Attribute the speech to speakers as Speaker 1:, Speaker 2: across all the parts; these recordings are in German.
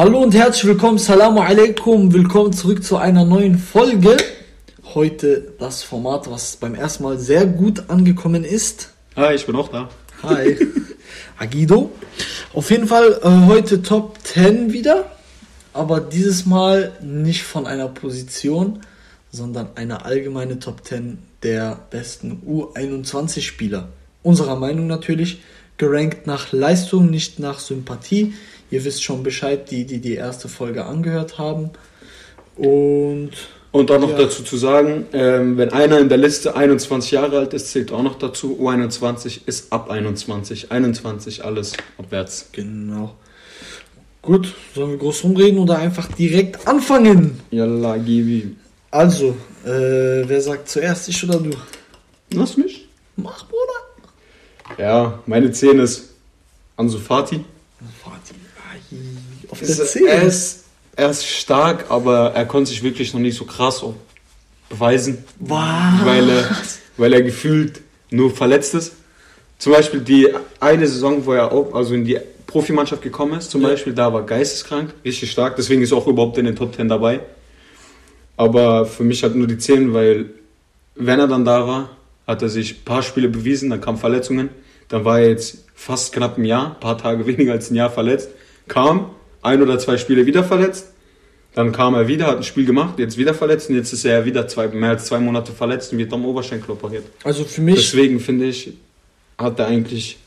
Speaker 1: Hallo und herzlich willkommen, Salamu alaikum, willkommen zurück zu einer neuen Folge. Heute das Format, was beim ersten Mal sehr gut angekommen ist.
Speaker 2: Hi, ich bin auch da.
Speaker 1: Hi, Agido. Auf jeden Fall äh, heute Top 10 wieder, aber dieses Mal nicht von einer Position, sondern eine allgemeine Top 10 der besten U21-Spieler. Unserer Meinung natürlich, gerankt nach Leistung, nicht nach Sympathie. Ihr wisst schon Bescheid, die, die die erste Folge angehört haben. Und
Speaker 2: Und dann noch
Speaker 1: Ja.
Speaker 2: dazu zu sagen, ähm, wenn einer in der Liste 21 Jahre alt ist, zählt auch noch dazu. U21 ist ab 21. 21 alles abwärts.
Speaker 1: genau. Gut, sollen wir groß rumreden oder einfach direkt anfangen?
Speaker 2: Yalla, Gibi.
Speaker 1: Also, äh, wer sagt zuerst, ich oder du?
Speaker 2: Lass mich.
Speaker 1: Mach, Bruder.
Speaker 2: Ja, meine 10 ist Ansu Fati.
Speaker 1: Auf der
Speaker 2: Ist,
Speaker 1: 10.
Speaker 2: er, ist, er ist stark, aber er konnte sich wirklich noch nicht so krass beweisen.
Speaker 1: Was?
Speaker 2: Weil er, weil er gefühlt nur verletzt ist. Zum Beispiel die eine Saison, wo er auch, also in die Profimannschaft gekommen ist, zum
Speaker 1: Ja.
Speaker 2: Beispiel, da war geisteskrank, richtig stark, deswegen ist er auch überhaupt in den Top 10 dabei. Aber für mich hat nur die 10, weil wenn er dann da war, hat er sich ein paar Spiele bewiesen, dann kamen Verletzungen, dann war er jetzt fast knapp ein Jahr, ein paar Tage weniger als ein Jahr verletzt, kam, ein oder zwei Spiele wieder verletzt, dann kam er wieder, hat ein Spiel gemacht, jetzt wieder verletzt und jetzt ist er wieder zwei, mehr als zwei Monate verletzt und wird am Oberschenkel operiert.
Speaker 1: Also für mich,
Speaker 2: Deswegen finde ich, hat er eigentlich,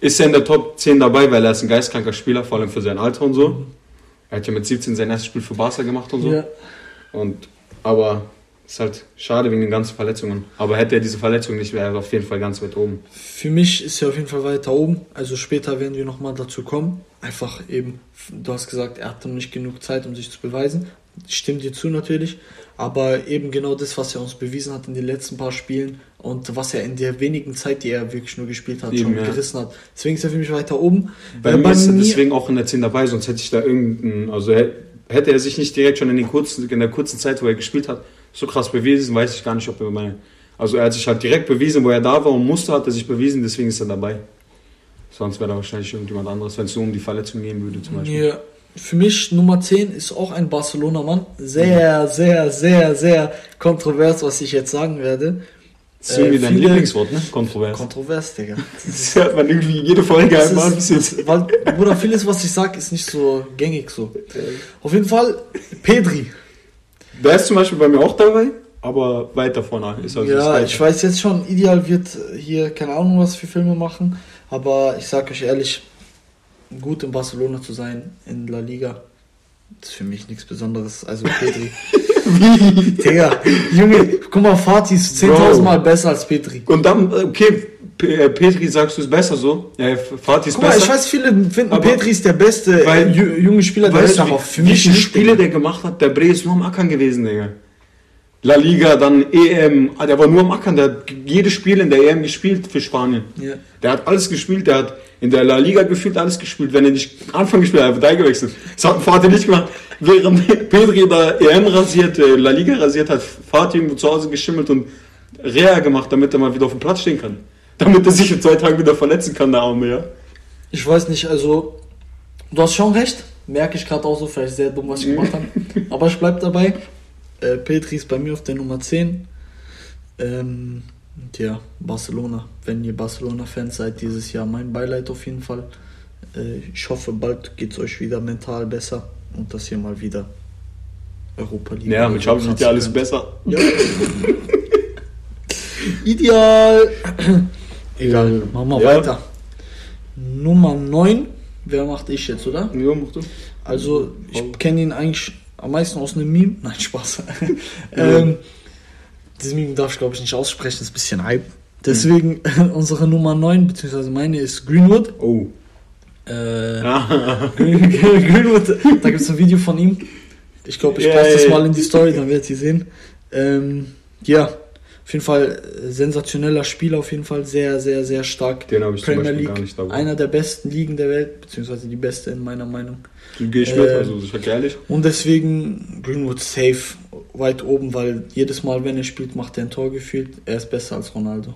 Speaker 2: ist er in der Top 10 dabei, weil er ist ein geistkranker Spieler, vor allem für sein Alter und so. Er hat ja mit 17 sein erstes Spiel für Barca gemacht und so.
Speaker 1: ja,
Speaker 2: Und, aber ist halt schade wegen den ganzen Verletzungen. Aber hätte er diese Verletzung nicht, wäre er auf jeden Fall ganz weit oben.
Speaker 1: für mich ist er auf jeden Fall weiter oben. Also später werden wir nochmal dazu kommen. Einfach eben, du hast gesagt, er hatte noch nicht genug Zeit, um sich zu beweisen. Ich stimme dir zu natürlich. Aber eben genau das, was er uns bewiesen hat in den letzten paar Spielen und was er in der wenigen Zeit, die er wirklich nur gespielt hat,
Speaker 2: Eben,
Speaker 1: schon
Speaker 2: ja.
Speaker 1: gerissen hat. Deswegen ist er für mich weiter oben.
Speaker 2: Bei
Speaker 1: Äh,
Speaker 2: mir ist er deswegen auch in der 10 dabei, sonst hätte ich da irgendeinen, also hä- hätte er sich nicht direkt schon in, kurzen, in der kurzen Zeit, wo er gespielt hat, so krass bewiesen, weiß ich gar nicht, ob er meine. Also er hat sich halt direkt bewiesen, wo er da war und musste, hat er sich bewiesen, deswegen ist er dabei. Sonst wäre da wahrscheinlich irgendjemand anderes, wenn es nur um die Verletzung gehen würde zum Beispiel.
Speaker 1: Ja, für mich Nummer 10 ist auch ein Barcelona-Mann. Sehr, sehr, sehr, sehr kontrovers, was ich jetzt sagen werde.
Speaker 2: Das ist irgendwie
Speaker 1: Äh,
Speaker 2: dein Lieblingswort, ne? Kontrovers.
Speaker 1: Kontrovers, Digga.
Speaker 2: Das hört man irgendwie jede Folge einmal ein bisschen.
Speaker 1: weil, Bruder, vieles, was ich sag, ist nicht so gängig so. Auf jeden Fall, Pedri.
Speaker 2: Der ist zum Beispiel bei mir auch dabei, aber weiter vorne ist also
Speaker 1: Ja, ich weiß jetzt schon, ideal wird hier keine Ahnung, was für Filme machen. Aber ich sag euch ehrlich, gut in Barcelona zu sein, in La Liga, ist für mich nichts Besonderes. Also Pedri. Digga, Junge, guck mal, Fatih ist 10.000
Speaker 2: Bro.
Speaker 1: Mal besser als Pedri.
Speaker 2: Und dann, äh, okay, P äh, Petri sagst du ist besser so. Ja, Fatih ist
Speaker 1: Guck mal,
Speaker 2: besser.
Speaker 1: ich weiß, viele finden
Speaker 2: Aber-
Speaker 1: Pedri ist der beste
Speaker 2: Weil-
Speaker 1: äh, ju- junge Spieler der Welt, aber
Speaker 2: wie,
Speaker 1: für mich
Speaker 2: viele
Speaker 1: nicht,
Speaker 2: Spiele der gemacht hat? Der Bre ist nur am Ackern gewesen, Digga. La Liga, dann EM, ah, der war nur am Ackern, der hat jedes Spiel in der EM gespielt für Spanien.
Speaker 1: Ja.
Speaker 2: Der hat alles gespielt, der hat in der La Liga gefühlt alles gespielt. Wenn er nicht Anfang gespielt hat, hat er gewechselt. Das hat Fatih nicht gemacht. Während Pedri da EM rasiert, äh, La Liga rasiert, hat Fatih irgendwo zu Hause geschimmelt und Reha gemacht, damit er mal wieder auf dem Platz stehen kann. Damit er sich in zwei Tagen wieder verletzen kann, der Arme, ja.
Speaker 1: Ich weiß nicht, also du hast schon recht, merke ich gerade auch so, vielleicht sehr dumm, was ich gemacht habe. Aber ich bleib dabei. Äh, Petri ist bei mir auf der Nummer 10. Ähm, und ja, Barcelona. Wenn ihr Barcelona-Fans seid dieses Jahr, mein Beileid auf jeden Fall. Äh, ich hoffe, bald geht es euch wieder mental besser und dass ihr mal wieder Europa League.
Speaker 2: Ja, mit Xavi wird ja alles besser.
Speaker 1: Ja. Ideal. Egal, machen wir
Speaker 2: Ja.
Speaker 1: weiter. Nummer 9. Wer macht ich jetzt, oder?
Speaker 2: Ja, mach du.
Speaker 1: Also, ich kenne ihn eigentlich am meisten aus einem Meme. Nein, Spaß. ähm, dieses Meme darf ich, glaube ich, nicht aussprechen, ist ein bisschen Hype. Deswegen, unsere Nummer 9, beziehungsweise meine ist Greenwood.
Speaker 2: Oh.
Speaker 1: Äh,
Speaker 2: Ja.
Speaker 1: Green- Greenwood, da gibt es ein Video von ihm. Ich glaube, ich
Speaker 2: Ja,
Speaker 1: poste das
Speaker 2: ja,
Speaker 1: mal
Speaker 2: ja.
Speaker 1: in die Story, dann werdet ihr sehen. Ähm, ja, auf jeden Fall äh, sensationeller Spieler, auf jeden Fall sehr, sehr, sehr stark.
Speaker 2: Den habe ich
Speaker 1: Premier League,
Speaker 2: gar nicht dabei.
Speaker 1: einer der besten Ligen der Welt, beziehungsweise die beste in meiner Meinung.
Speaker 2: Gehe ich mit,
Speaker 1: Äh,
Speaker 2: also ich sag ehrlich.
Speaker 1: Und deswegen Greenwood safe weit oben, weil jedes Mal, wenn er spielt, macht er ein Tor gefühlt. Er ist besser als Ronaldo.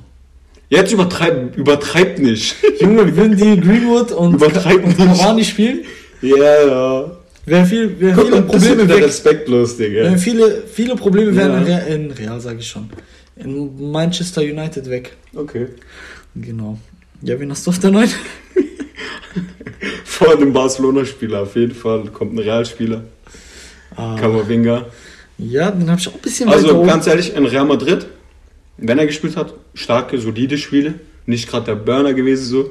Speaker 2: Jetzt übertreib, übertreib nicht.
Speaker 1: Junge, würden die Greenwood und
Speaker 2: Übertreib
Speaker 1: und
Speaker 2: nicht.
Speaker 1: Cavani spielen?
Speaker 2: Ja, ja.
Speaker 1: Wären viel, wären
Speaker 2: Guck
Speaker 1: viele Probleme weg.
Speaker 2: respektlos, Digga.
Speaker 1: Wären viele, viele Probleme wären
Speaker 2: Ja.
Speaker 1: in, Real, in Real, sage ich schon. In Manchester United weg.
Speaker 2: Okay.
Speaker 1: Genau. Ja, wen hast du auf der 9?
Speaker 2: Vor dem Barcelona-Spieler auf jeden Fall kommt ein Realspieler.
Speaker 1: Ah, ja, den habe ich auch ein bisschen
Speaker 2: Also ganz ehrlich, in Real Madrid, wenn er gespielt hat, starke, solide Spiele. Nicht gerade der Burner gewesen so.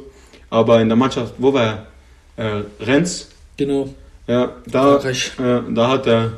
Speaker 2: Aber in der Mannschaft, wo war er? Äh, Renz.
Speaker 1: Genau.
Speaker 2: Ja, da, äh, da hat er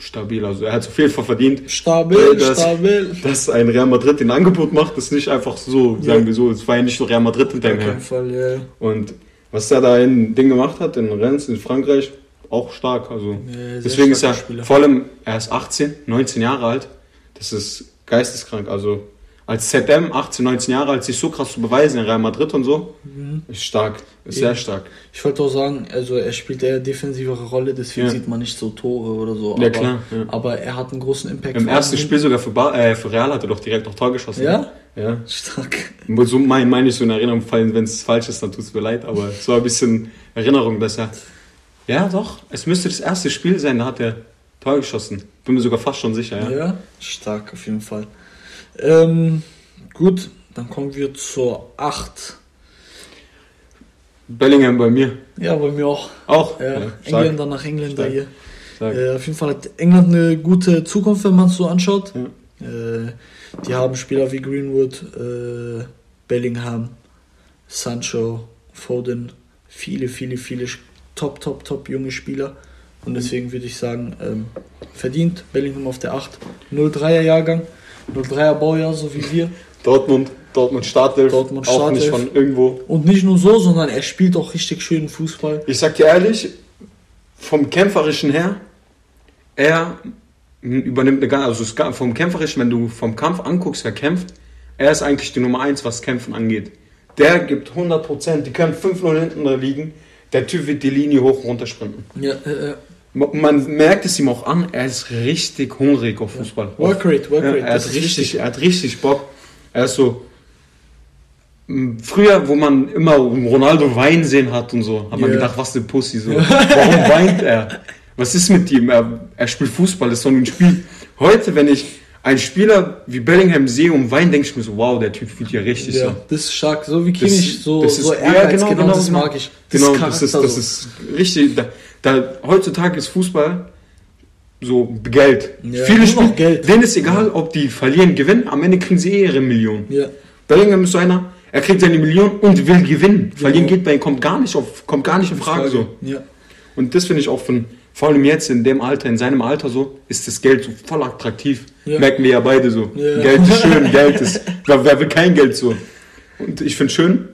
Speaker 2: stabil, also er hat auf jeden Fall verdient,
Speaker 1: Stabil,
Speaker 2: Das-
Speaker 1: stabil.
Speaker 2: dass ein Real Madrid den Angebot macht. Ist nicht einfach so,
Speaker 1: Ja.
Speaker 2: sagen wir so, es war ja nicht nur Real Madrid hinter
Speaker 1: Auf
Speaker 2: ihm her.
Speaker 1: jeden Fall, ja.
Speaker 2: Und was er da in Ding gemacht hat, in Rennes, in Frankreich, auch stark. Also
Speaker 1: Ja,
Speaker 2: deswegen ist er,
Speaker 1: Spieler.
Speaker 2: vor allem, er ist 18, 19 Jahre alt. Das ist geisteskrank. Also als ZM, 18, 19 Jahre alt, sich so krass zu beweisen in Real Madrid und so,
Speaker 1: Mhm.
Speaker 2: ist stark. Ist sehr
Speaker 1: Eben.
Speaker 2: stark.
Speaker 1: Ich wollte auch sagen, also er spielt eher defensivere Rolle, deswegen
Speaker 2: Ja.
Speaker 1: sieht man nicht so Tore oder so.
Speaker 2: Ja,
Speaker 1: aber,
Speaker 2: klar, ja.
Speaker 1: aber er hat einen großen Impact.
Speaker 2: Im ersten Spiel sogar für, Bar, äh, für Real hat er doch direkt noch Tor geschossen.
Speaker 1: Ja?
Speaker 2: Ja.
Speaker 1: Stark.
Speaker 2: So meine mein ich so in Erinnerung fallen, wenn es falsch ist, dann tut es mir leid, aber es war ein bisschen Erinnerung, dass er. Ja, doch, es müsste das erste Spiel sein, da hat er Tor geschossen. Bin mir sogar fast schon sicher,
Speaker 1: Ja,
Speaker 2: ja.
Speaker 1: stark auf jeden Fall. Ähm, gut, dann kommen wir zur 8.
Speaker 2: Bellingham bei mir.
Speaker 1: Ja, bei mir auch.
Speaker 2: Auch.
Speaker 1: Ja,
Speaker 2: stark,
Speaker 1: Engländer nach Engländer
Speaker 2: Stark.
Speaker 1: hier.
Speaker 2: stark.
Speaker 1: Äh, auf jeden Fall hat England eine gute Zukunft, wenn man es so anschaut.
Speaker 2: Ja.
Speaker 1: Äh, die haben Spieler wie Greenwood, äh, Bellingham, Sancho, Foden, viele, viele, viele top, top, top junge Spieler. Und deswegen würde ich sagen, ähm, verdient Bellingham auf der 8. 03er Jahrgang, 03er Baujahr, so wie wir.
Speaker 2: Dortmund, Dortmund Startelf,
Speaker 1: Dortmund
Speaker 2: auch nicht
Speaker 1: Startelf.
Speaker 2: von irgendwo.
Speaker 1: Und nicht nur so, sondern er spielt auch richtig schönen Fußball.
Speaker 2: Ich sag dir ehrlich, vom Kämpferischen her, er übernimmt eine ganz, also vom Kämpferischen, wenn du vom Kampf anguckst, wer kämpft, er ist eigentlich die Nummer 1, was Kämpfen angeht. Der gibt 100%, die können 5-0 hinten da liegen, der Typ wird die Linie hoch und runter sprinten.
Speaker 1: Ja, äh, äh,
Speaker 2: Man merkt es ihm auch an, er ist richtig hungrig auf Fußball. Ja,
Speaker 1: Workrate.
Speaker 2: er,
Speaker 1: das
Speaker 2: hat
Speaker 1: ist
Speaker 2: richtig,
Speaker 1: wichtig.
Speaker 2: er hat richtig Bock. Er ist so. Früher, wo man immer Ronaldo weinen sehen hat und so, hat man
Speaker 1: Ja.
Speaker 2: gedacht, was eine Pussy so. Warum weint er? Was ist mit ihm? Er, er spielt Fußball, das ist nur ein Spiel. Heute, wenn ich einen Spieler wie Bellingham sehe und weint, denke ich mir so, wow, der Typ fühlt ja richtig
Speaker 1: Ja,
Speaker 2: so.
Speaker 1: das ist stark. So wie
Speaker 2: Das-
Speaker 1: Kimmich, so,
Speaker 2: das ist-
Speaker 1: so
Speaker 2: ja,
Speaker 1: Ehrgeiz,
Speaker 2: genau,
Speaker 1: genau,
Speaker 2: genau,
Speaker 1: das mag ich.
Speaker 2: Genau,
Speaker 1: ist
Speaker 2: das ist, das
Speaker 1: so.
Speaker 2: ist richtig. Da, da, heutzutage ist Fußball so Geld.
Speaker 1: Ja,
Speaker 2: Viele spielen
Speaker 1: Geld.
Speaker 2: Denen ist egal, ob die verlieren, gewinnen. Am Ende kriegen sie eh ihre Million.
Speaker 1: Ja,
Speaker 2: Bellingham ist so einer, er kriegt seine Million und will gewinnen. Verlieren
Speaker 1: Genau.
Speaker 2: geht bei ihm, kommt gar nicht auf, kommt gar nicht in Frage so.
Speaker 1: Ja,
Speaker 2: Und das finde ich auch von, vor allem jetzt in dem Alter, in seinem Alter so, ist das Geld so voll attraktiv.
Speaker 1: Ja.
Speaker 2: Merken wir ja beide so.
Speaker 1: Ja.
Speaker 2: Geld ist schön, Geld ist, wer, wer will kein Geld so. Und ich finde schön,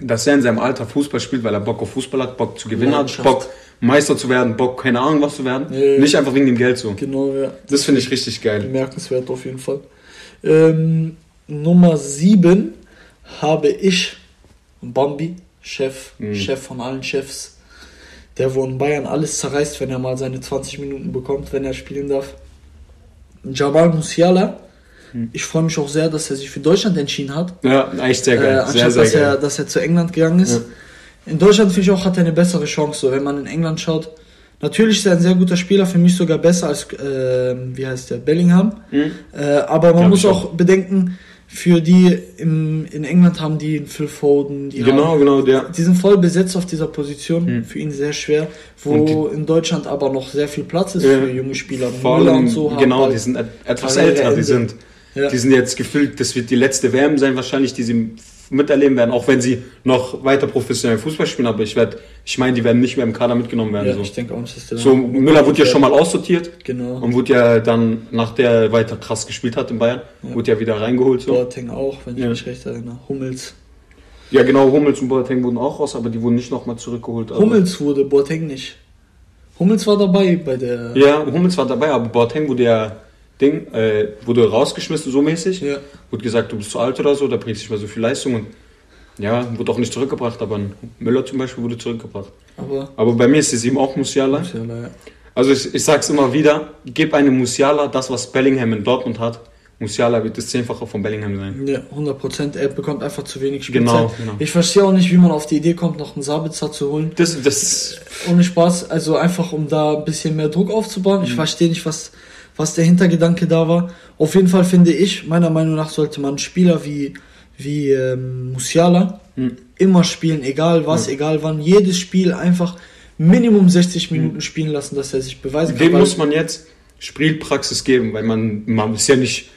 Speaker 2: dass er in seinem Alter Fußball spielt, weil er Bock auf Fußball hat, Bock zu gewinnen hat. Bock Meister zu werden, Bock keine Ahnung was zu werden.
Speaker 1: Ja.
Speaker 2: Nicht einfach wegen dem Geld so.
Speaker 1: genau, ja.
Speaker 2: Das finde ich richtig geil.
Speaker 1: Bemerkenswert auf jeden Fall. Ähm, Nummer 7 habe ich Bambi, Chef,
Speaker 2: Mhm.
Speaker 1: Chef von allen Chefs, der wo in Bayern alles zerreißt, wenn er mal seine 20 Minuten bekommt, wenn er spielen darf. Jamal Musiala.
Speaker 2: Mhm.
Speaker 1: Ich freue mich auch sehr, dass er sich für Deutschland entschieden hat.
Speaker 2: Ja, echt sehr geil.
Speaker 1: Äh,
Speaker 2: sehr,
Speaker 1: anstatt
Speaker 2: sehr
Speaker 1: dass, er,
Speaker 2: geil.
Speaker 1: dass er zu England gegangen ist.
Speaker 2: Ja.
Speaker 1: In Deutschland finde ich auch, hat er eine bessere Chance, so, wenn man in England schaut. Natürlich ist er ein sehr guter Spieler, für mich sogar besser als, äh, wie heißt der, Bellingham.
Speaker 2: Mhm.
Speaker 1: Äh, aber man muss auch
Speaker 2: auch.
Speaker 1: bedenken, für die im, in England haben die einen Phil Foden, die,
Speaker 2: Genau,
Speaker 1: haben,
Speaker 2: genau, der.
Speaker 1: die sind voll besetzt auf dieser Position,
Speaker 2: Mhm.
Speaker 1: für ihn sehr schwer, wo
Speaker 2: Und
Speaker 1: in Deutschland aber noch sehr viel Platz ist
Speaker 2: Ja.
Speaker 1: für junge Spieler.
Speaker 2: Vor allem,
Speaker 1: und so haben
Speaker 2: genau,
Speaker 1: halt-
Speaker 2: die sind et- etwas älter, die sind,
Speaker 1: ja.
Speaker 2: die sind jetzt gefühlt, das wird die letzte WM sein wahrscheinlich, die sie miterleben werden, auch wenn sie noch weiter professionell Fußball spielen, aber ich werde, ich meine, die werden nicht mehr im Kader mitgenommen werden.
Speaker 1: ja,
Speaker 2: so.
Speaker 1: ich denke auch nicht, dass der
Speaker 2: so, Müller wurde ja schon mal aussortiert
Speaker 1: Genau.
Speaker 2: und wurde ja dann, nach der er weiter krass gespielt hat in Bayern,
Speaker 1: Ja.
Speaker 2: wurde ja wieder reingeholt. So.
Speaker 1: Boateng auch, wenn ich
Speaker 2: Ja.
Speaker 1: mich recht erinnere. Hummels.
Speaker 2: Ja genau, Hummels und Boateng wurden auch raus, aber die wurden nicht nochmal zurückgeholt.
Speaker 1: Hummels wurde, Boateng nicht. Hummels war dabei bei der.
Speaker 2: Ja, Hummels war dabei, aber Boateng wurde ja Ding, äh, wurde rausgeschmissen so mäßig.
Speaker 1: Ja.
Speaker 2: Wurde gesagt, du bist zu alt oder so, da bringst du nicht mehr so viel Leistung und ja, wurde auch nicht zurückgebracht, aber ein Müller zum Beispiel wurde zurückgebracht.
Speaker 1: Aber.
Speaker 2: Aber bei mir ist es eben auch Musiala.
Speaker 1: Musiala, ja.
Speaker 2: Also ich, ich sag's immer wieder, gib einem Musiala das, was Bellingham in Dortmund hat. Musiala wird das Zehnfache von Bellingham sein.
Speaker 1: Ja, 100 Prozent. Er bekommt einfach zu wenig Spielzeit.
Speaker 2: Genau, genau.
Speaker 1: Ich verstehe auch nicht, wie man auf die Idee kommt, noch einen Sabitzer zu holen.
Speaker 2: Das, das,
Speaker 1: Ohne Spaß. Also einfach, um da ein bisschen mehr Druck aufzubauen.
Speaker 2: Mhm.
Speaker 1: Ich verstehe nicht, was, was der Hintergedanke da war. Auf jeden Fall finde ich, meiner Meinung nach sollte man Spieler wie, wie ähm, Musiala
Speaker 2: Mhm.
Speaker 1: immer spielen, egal was, egal wann. Jedes Spiel einfach Minimum 60 Minuten spielen lassen, dass er sich beweisen kann.
Speaker 2: dem muss man jetzt Spielpraxis geben, weil man, man ist ja nicht,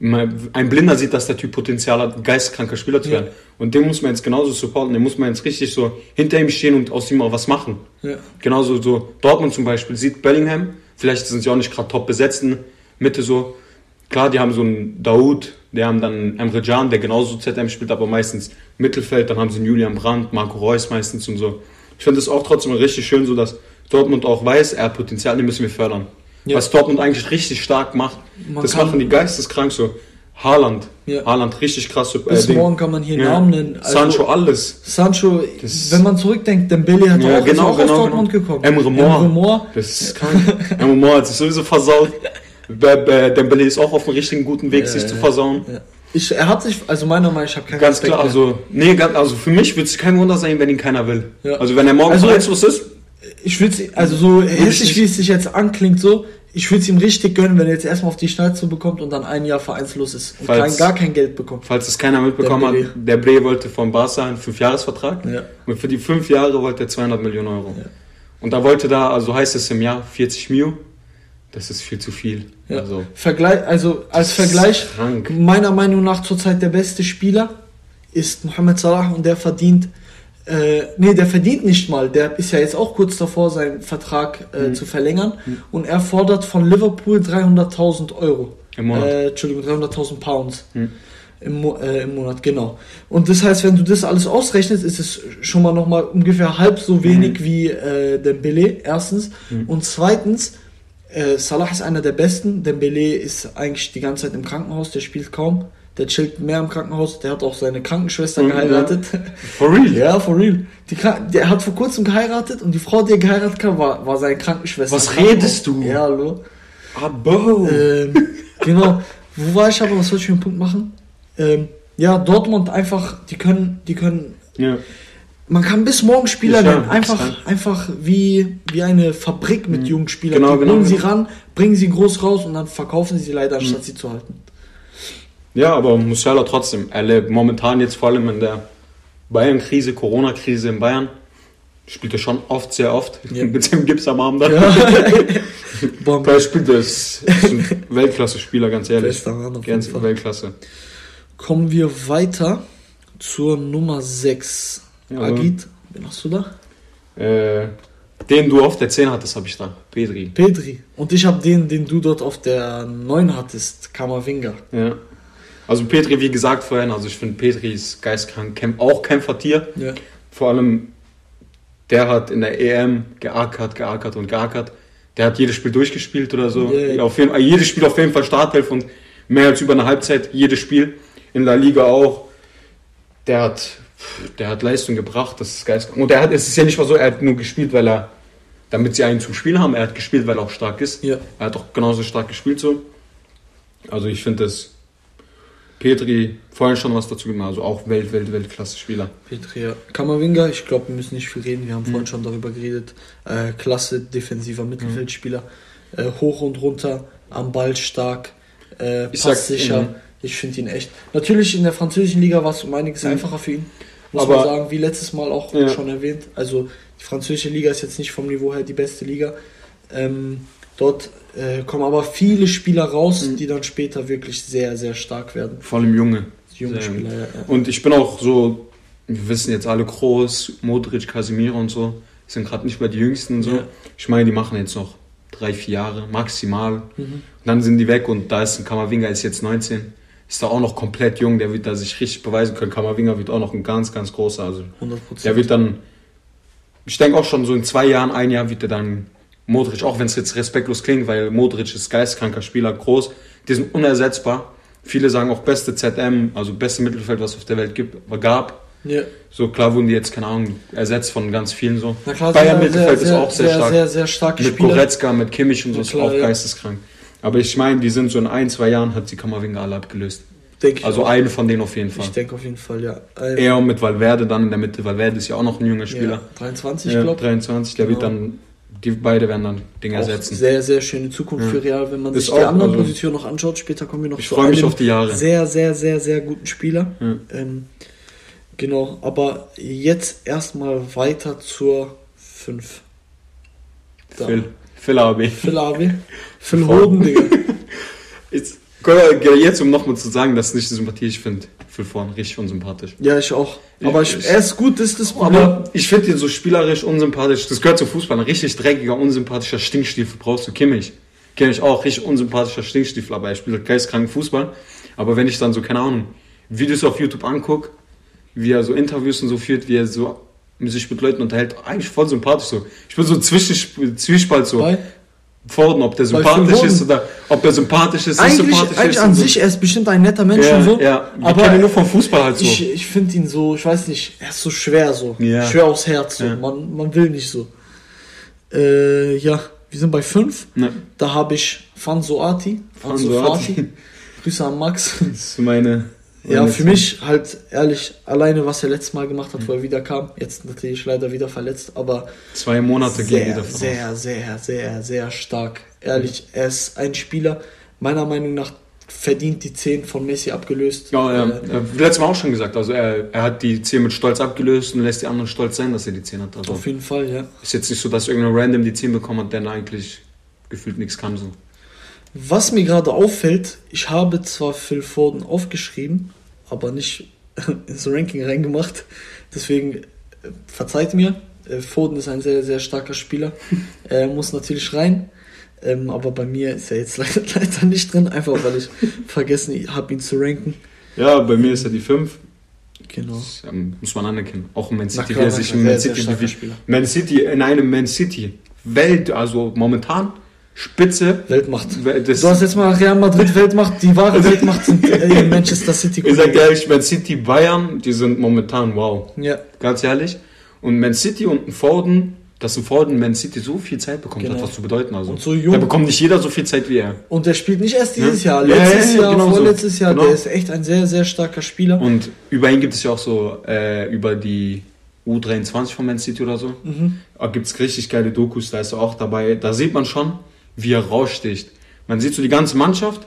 Speaker 2: ein Blinder sieht, dass der Typ Potenzial hat, ein geisteskranker Spieler zu
Speaker 1: Ja.
Speaker 2: werden. Und den muss man jetzt genauso supporten, den muss man jetzt richtig so hinter ihm stehen und aus ihm auch was machen.
Speaker 1: ja.
Speaker 2: Genauso so Dortmund zum Beispiel sieht Bellingham, vielleicht sind sie auch nicht gerade top besetzten Mitte so. Klar, die haben so einen Daoud, die haben dann Emre Can, der genauso ZM spielt, aber meistens Mittelfeld. Dann haben sie einen Julian Brandt, Marco Reus meistens und so. Ich finde es auch trotzdem richtig schön, so dass Dortmund auch weiß, er hat Potenzial, den müssen wir fördern.
Speaker 1: Ja.
Speaker 2: Was Dortmund eigentlich richtig stark macht,
Speaker 1: Man
Speaker 2: das machen die geisteskrank so. Haaland,
Speaker 1: Ja.
Speaker 2: Haaland richtig krass. So,
Speaker 1: Bis
Speaker 2: Ding.
Speaker 1: morgen kann man hier
Speaker 2: Ja.
Speaker 1: Namen nennen. Also-
Speaker 2: Sancho, alles.
Speaker 1: Sancho,
Speaker 2: Das-
Speaker 1: wenn man zurückdenkt, Dembele hat
Speaker 2: Ja,
Speaker 1: auch,
Speaker 2: genau,
Speaker 1: auch
Speaker 2: genau,
Speaker 1: aus Dortmund
Speaker 2: genau.
Speaker 1: gekommen.
Speaker 2: Emre Mor.
Speaker 1: Emre Mor.
Speaker 2: Das ist krank. Emre Mor hat sich sowieso versaut. Be- Be- Dembele ist auch auf einem richtigen guten Weg, sich
Speaker 1: Ja,
Speaker 2: zu
Speaker 1: ja.
Speaker 2: versauen.
Speaker 1: Ich, er hat sich, also meiner Meinung nach, ich habe keinen
Speaker 2: Ganz
Speaker 1: Respekt
Speaker 2: klar, also, nee, also für mich würde es kein Wunder sein, wenn ihn keiner will. Also wenn er morgen
Speaker 1: Also-
Speaker 2: vereinslos ist,
Speaker 1: Ich würde also so hässlich, wie es sich jetzt anklingt, so, ich würde es ihm richtig gönnen, wenn er jetzt erstmal auf die Schnauze bekommt und dann ein Jahr vereinslos ist und
Speaker 2: Falls-
Speaker 1: kein, gar kein Geld bekommt.
Speaker 2: falls es keiner mitbekommen
Speaker 1: Dembele.
Speaker 2: hat, der Bre wollte von Barca einen Fünfjahresvertrag.
Speaker 1: Ja.
Speaker 2: Und für die fünf Jahre wollte er 200 Millionen Euro.
Speaker 1: Ja.
Speaker 2: Und da wollte da, also heißt es im Jahr 40 Mio. Das ist viel zu viel.
Speaker 1: Ja.
Speaker 2: Also,
Speaker 1: Vergleich, also als Vergleich,
Speaker 2: krank.
Speaker 1: meiner Meinung nach zurzeit der beste Spieler ist Mohamed Salah und der verdient, äh, nee, der verdient nicht mal, der ist ja jetzt auch kurz davor, seinen Vertrag äh,
Speaker 2: Mhm.
Speaker 1: zu verlängern und er fordert von Liverpool 300.000 Euro.
Speaker 2: Im Monat.
Speaker 1: Äh, Entschuldigung, 300.000 Pounds.
Speaker 2: Mhm.
Speaker 1: Im, Mo äh, Im Monat, genau. Und das heißt, wenn du das alles ausrechnest, ist es schon mal nochmal ungefähr halb so wenig
Speaker 2: Mhm.
Speaker 1: wie äh, Dembele, erstens. Und zweitens, äh, Salah ist einer der besten. Dembele ist eigentlich die ganze Zeit im Krankenhaus, der spielt kaum. Der chillt mehr im Krankenhaus. Der hat auch seine Krankenschwester
Speaker 2: Mhm,
Speaker 1: geheiratet.
Speaker 2: for real.
Speaker 1: ja, for real. Die, der hat vor kurzem geheiratet und die Frau, die er geheiratet hat, war, war seine Krankenschwester.
Speaker 2: Was redest du?
Speaker 1: Ja, hallo.
Speaker 2: Abo.
Speaker 1: Ähm, genau. Wo war ich aber? Was wollte ich für einen Punkt machen? Ähm, ja, Dortmund einfach, die können, die können,
Speaker 2: ja.
Speaker 1: man kann bis morgen Spieler nennen. Einfach, einfach wie, wie eine Fabrik mit jungen Spielern.
Speaker 2: Genau,
Speaker 1: die
Speaker 2: genau,
Speaker 1: sie
Speaker 2: genau.
Speaker 1: ran, bringen sie groß raus und dann verkaufen sie sie leider, anstatt sie zu halten.
Speaker 2: Ja, aber Musiala trotzdem. Er lebt momentan jetzt vor allem in der Bayern-Krise, Corona-Krise in Bayern. Spielt er schon oft, sehr oft.
Speaker 1: Ja.
Speaker 2: Mit seinem Gips am Arm da.
Speaker 1: Bombe.
Speaker 2: Er spielt das. ist ein Weltklasse-Spieler, ganz ehrlich.
Speaker 1: Bester Mann auf
Speaker 2: Ganz. Weltklasse.
Speaker 1: Kommen wir weiter zur Nummer 6.
Speaker 2: Ja,
Speaker 1: Agit, wen hast du da?
Speaker 2: Äh, den du auf der 10 hattest, habe ich da. Pedri.
Speaker 1: Pedri. Und ich habe den, den du dort auf der 9 hattest, Kamavinga.
Speaker 2: Ja. Also Petri, wie gesagt vorhin, also ich finde Petri ist geistkrank, Kämp auch Kämpfertier.
Speaker 1: Ja.
Speaker 2: Vor allem, der hat in der EM geackert, geackert und geackert. Der hat jedes Spiel durchgespielt oder so.
Speaker 1: Ja, ja.
Speaker 2: Auf jeden, jedes Spiel auf jeden Fall Startelf und mehr als über eine Halbzeit, jedes Spiel. In der Liga auch. Der hat, der hat Leistung gebracht, das ist geistkrank. Und er hat, es ist ja nicht mal so, er hat nur gespielt, weil er, damit sie einen zum Spiel haben, er hat gespielt, weil er auch stark ist.
Speaker 1: Ja.
Speaker 2: Er hat auch genauso stark gespielt so. Also ich finde das Petri vorhin schon was dazu gemacht, also auch Welt, Welt, Weltklasse-Spieler.
Speaker 1: Petri, ja. Kamavinga, ich glaube, wir müssen nicht viel reden.
Speaker 2: Mhm.
Speaker 1: Wir haben vorhin schon darüber geredet. Äh, klasse defensiver Mittelfeldspieler. Äh, hoch und runter, am Ball stark, äh, passsicher.
Speaker 2: mhm.
Speaker 1: Ich finde ihn echt. Natürlich in der französischen Liga war es um einiges einfacher für ihn. Muss
Speaker 2: Aber-
Speaker 1: man sagen, wie letztes Mal auch
Speaker 2: Ja.
Speaker 1: schon erwähnt. Also die französische Liga ist jetzt nicht vom Niveau her die beste Liga. Ähm, dort äh, kommen aber viele Spieler raus,
Speaker 2: Mhm.
Speaker 1: die dann später wirklich sehr, sehr stark werden.
Speaker 2: Vor allem Junge.
Speaker 1: Junge
Speaker 2: Sehr
Speaker 1: Spieler, ja, ja.
Speaker 2: Und ich bin auch so, wir wissen jetzt alle Kroos, Modric, Casemiro und so, sind gerade nicht mehr die Jüngsten und so.
Speaker 1: Ja.
Speaker 2: Ich meine, die machen jetzt noch drei, vier Jahre maximal.
Speaker 1: Mhm.
Speaker 2: Und dann sind die weg und da ist ein Kammerwinger, ist jetzt 19. Ist da auch noch komplett jung, der wird da sich richtig beweisen können. Kammerwinger wird auch noch ein ganz, ganz großer. Also
Speaker 1: 100 Prozent.
Speaker 2: Der wird dann, ich denke auch schon so in zwei Jahren, ein Jahr wird er dann Modric, auch wenn es jetzt respektlos klingt, weil Modric ist geistkranker Spieler, groß, die sind unersetzbar. Viele sagen auch beste ZM, also beste Mittelfeld, was es auf der Welt gibt, gab.
Speaker 1: Ja.
Speaker 2: So klar wurden die jetzt, keine Ahnung, ersetzt von ganz vielen so.
Speaker 1: Na klar,
Speaker 2: Bayern
Speaker 1: sehr,
Speaker 2: Mittelfeld
Speaker 1: sehr,
Speaker 2: ist auch sehr,
Speaker 1: sehr,
Speaker 2: stark.
Speaker 1: sehr, sehr starke
Speaker 2: mit
Speaker 1: Spieler.
Speaker 2: Goretzka, mit Kimmich und so ist auch
Speaker 1: ja.
Speaker 2: geisteskrank. Aber ich meine, die sind so in ein, zwei Jahren hat sie Kammerwinger alle abgelöst.
Speaker 1: Denke ich.
Speaker 2: Also einen von denen auf jeden Fall.
Speaker 1: Ich denke auf jeden Fall, ja. Ähm,
Speaker 2: Er mit Valverde dann in der Mitte. Valverde ist ja auch noch ein junger Spieler.
Speaker 1: ja, 23,
Speaker 2: Ja,
Speaker 1: glaube
Speaker 2: 23, der wird
Speaker 1: Genau.
Speaker 2: dann, die beide werden dann Dinge ersetzen.
Speaker 1: sehr, sehr schöne Zukunft
Speaker 2: Ja.
Speaker 1: für Real, wenn man
Speaker 2: Ist
Speaker 1: sich die
Speaker 2: auch,
Speaker 1: anderen
Speaker 2: also-
Speaker 1: Positionen noch anschaut. Später kommen wir noch
Speaker 2: Ich
Speaker 1: zu
Speaker 2: freue mich
Speaker 1: einem
Speaker 2: auf die Jahre.
Speaker 1: sehr, sehr, sehr, sehr guten Spieler.
Speaker 2: Ja.
Speaker 1: Ähm, genau, aber jetzt erstmal weiter zur 5. Da.
Speaker 2: Phil, Phil AB.
Speaker 1: Phil Avi. Phil Hoden, Digga.
Speaker 2: Jetzt, jetzt um nochmal zu sagen, dass ich nicht Sympathie, ich finde Phil Vorn richtig unsympathisch.
Speaker 1: Ja, ich auch. Aber ich,
Speaker 2: Ich-
Speaker 1: er ist gut, das ist das Problem.
Speaker 2: Aber ich finde ihn so spielerisch unsympathisch. Das gehört zum Fußball. Ein richtig dreckiger, unsympathischer Stinkstiefel brauchst du. Kimmich. Kimmich auch. Richtig unsympathischer Stinkstiefel, aber er spielt geistkranken Fußball. Aber wenn ich dann so, keine Ahnung, Videos auf YouTube angucke, wie er so Interviews und so führt, wie er so sich mit Leuten unterhält, eigentlich voll sympathisch so. Ich bin so zwischen Zwiespalt so.
Speaker 1: Weil
Speaker 2: Forden, ob der sympathisch ist oder ob er sympathisch ist,
Speaker 1: eigentlich,
Speaker 2: sympathisch
Speaker 1: eigentlich
Speaker 2: ist.
Speaker 1: an
Speaker 2: so.
Speaker 1: sich, er ist bestimmt ein netter Mensch
Speaker 2: ja,
Speaker 1: und so.
Speaker 2: ja. Wir
Speaker 1: aber
Speaker 2: nur vom Fußball halt so.
Speaker 1: Ich, ich finde ihn so, ich weiß nicht, er ist so schwer so.
Speaker 2: Ja.
Speaker 1: Schwer aufs Herz so. Man, man will nicht so. Äh, ja, wir sind bei 5.
Speaker 2: ne,
Speaker 1: Da habe ich Fansoati.
Speaker 2: Fanzo
Speaker 1: Fansoati.
Speaker 2: Ati.
Speaker 1: Grüße an Max.
Speaker 2: Das ist meine.
Speaker 1: Ja, für mich halt ehrlich, alleine was er letztes Mal gemacht hat, wo er wieder kam. Jetzt natürlich leider wieder verletzt, aber
Speaker 2: Zwei Monate gehen
Speaker 1: sehr,
Speaker 2: wieder voraus.
Speaker 1: sehr, sehr, sehr, sehr stark. Ehrlich, er ist ein Spieler, meiner Meinung nach verdient die 10 von Messi abgelöst.
Speaker 2: Ja, ja.
Speaker 1: Äh,
Speaker 2: Letztes Mal auch schon gesagt. Also er, er hat die 10 mit Stolz abgelöst und lässt die anderen stolz sein, dass er die 10 hat. Also
Speaker 1: auf jeden Fall, ja.
Speaker 2: ist jetzt nicht so, dass irgendein Random die 10 bekommen hat, der eigentlich gefühlt nichts kann. So.
Speaker 1: Was mir gerade auffällt, ich habe zwar Phil Foden aufgeschrieben, aber nicht ins Ranking reingemacht. Deswegen äh, verzeiht mir. Äh, Foden ist ein sehr, sehr starker Spieler. Er muss natürlich rein. Ähm, aber bei mir ist er jetzt leider, leider nicht drin, einfach weil ich vergessen habe, ihn zu ranken.
Speaker 2: Ja, bei mir ist er die 5.
Speaker 1: Genau.
Speaker 2: Das ähm, muss man anerkennen. Auch Man City, er
Speaker 1: na
Speaker 2: sich in Man City. Man City, in einem Man City Welt, also momentan Spitze.
Speaker 1: Weltmacht.
Speaker 2: Das,
Speaker 1: Du hast jetzt mal Real Madrid Weltmacht, die wahre Weltmacht sind äh, Manchester City.
Speaker 2: ich sag ehrlich, Man City, Bayern, die sind momentan wow.
Speaker 1: Ja,
Speaker 2: Ganz ehrlich. Und Man City und ein Foden, dass ein Foden Man City so viel Zeit bekommt,
Speaker 1: Genau.
Speaker 2: hat was zu bedeuten. Also.
Speaker 1: Und so jung.
Speaker 2: Da bekommt nicht jeder so viel Zeit wie er.
Speaker 1: und der spielt nicht erst dieses
Speaker 2: Ja.
Speaker 1: Jahr,
Speaker 2: Ja,
Speaker 1: letztes
Speaker 2: ja, ja,
Speaker 1: Jahr,
Speaker 2: genau so.
Speaker 1: vorletztes Jahr.
Speaker 2: Genau.
Speaker 1: Der ist echt ein sehr, sehr starker Spieler.
Speaker 2: Und über ihn gibt es ja auch so, äh, über die U23 von Man City oder so,
Speaker 1: Mhm.
Speaker 2: da gibt es richtig geile Dokus, da ist er auch dabei. Da sieht man schon, wie er raussticht. Man sieht so die ganze Mannschaft,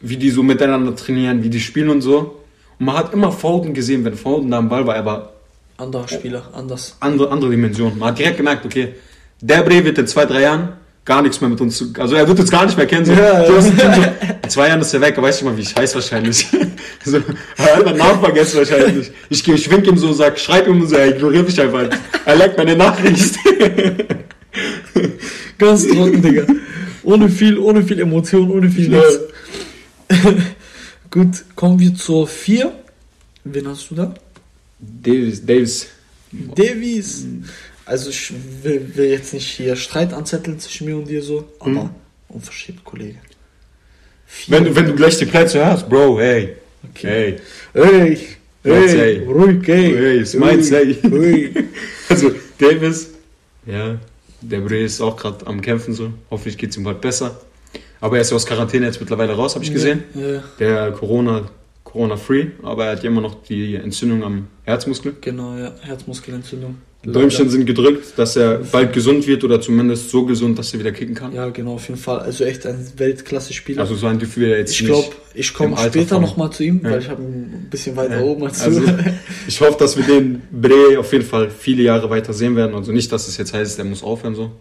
Speaker 2: wie die so miteinander trainieren, wie die spielen und so. Und man hat immer Foden gesehen, wenn Foden da am Ball war, er war
Speaker 1: Anderer Spieler, anders.
Speaker 2: andere, andere Dimension. Man hat direkt gemerkt, okay, der Bre wird in zwei, drei Jahren gar nichts mehr mit uns zu, also er wird uns gar nicht mehr kennen. So.
Speaker 1: Ja,
Speaker 2: so, so, in zwei Jahren ist er weg, er weiß nicht mal, wie ich heiße wahrscheinlich. so, er hat meinen Namen vergessen wahrscheinlich. Ich, ich wink ihm so, sag, schreib ihm so, er ignoriert mich einfach. Er liked meine Nachricht.
Speaker 1: Ganz trocken, Digga. Ohne viel, ohne viel Emotion, ohne viel nichts. Gut, kommen wir zur 4. Wen hast du da?
Speaker 2: Davis, Davis.
Speaker 1: Davies. Also ich will, will jetzt nicht hier Streit anzetteln zwischen mir und dir so, aber
Speaker 2: Mhm.
Speaker 1: unverschämt, Kollege. Vier.
Speaker 2: Wenn, du- wenn du gleich die Plätze hörst, Bro, hey,
Speaker 1: Okay.
Speaker 2: hey,
Speaker 1: Hey, hey,
Speaker 2: ey.
Speaker 1: ruhig, hey.
Speaker 2: hey, ist meins, hey.
Speaker 1: Hey.
Speaker 2: Also, Davis, ja, der Bre ist auch gerade am Kämpfen so. Hoffentlich geht es ihm bald besser. Aber er ist ja aus Quarantäne jetzt mittlerweile raus, habe ich gesehen.
Speaker 1: Ja,
Speaker 2: Der Corona, Corona-free, aber er hat ja immer noch die Entzündung am Herzmuskel.
Speaker 1: genau, ja. Herzmuskelentzündung.
Speaker 2: Däumchen sind gedrückt, dass er bald gesund wird oder zumindest so gesund, dass er wieder kicken kann.
Speaker 1: Ja, genau, auf jeden Fall. Also echt ein Weltklasse-Spieler.
Speaker 2: Also so ein er jetzt
Speaker 1: ich glaube, ich komme später nochmal zu ihm,
Speaker 2: Ja.
Speaker 1: weil ich habe ihn ein bisschen weiter
Speaker 2: Ja.
Speaker 1: oben als
Speaker 2: Also, ich hoffe, dass wir den Bre auf jeden Fall viele Jahre weiter sehen werden. Also nicht, dass es jetzt heißt, er muss aufhören so.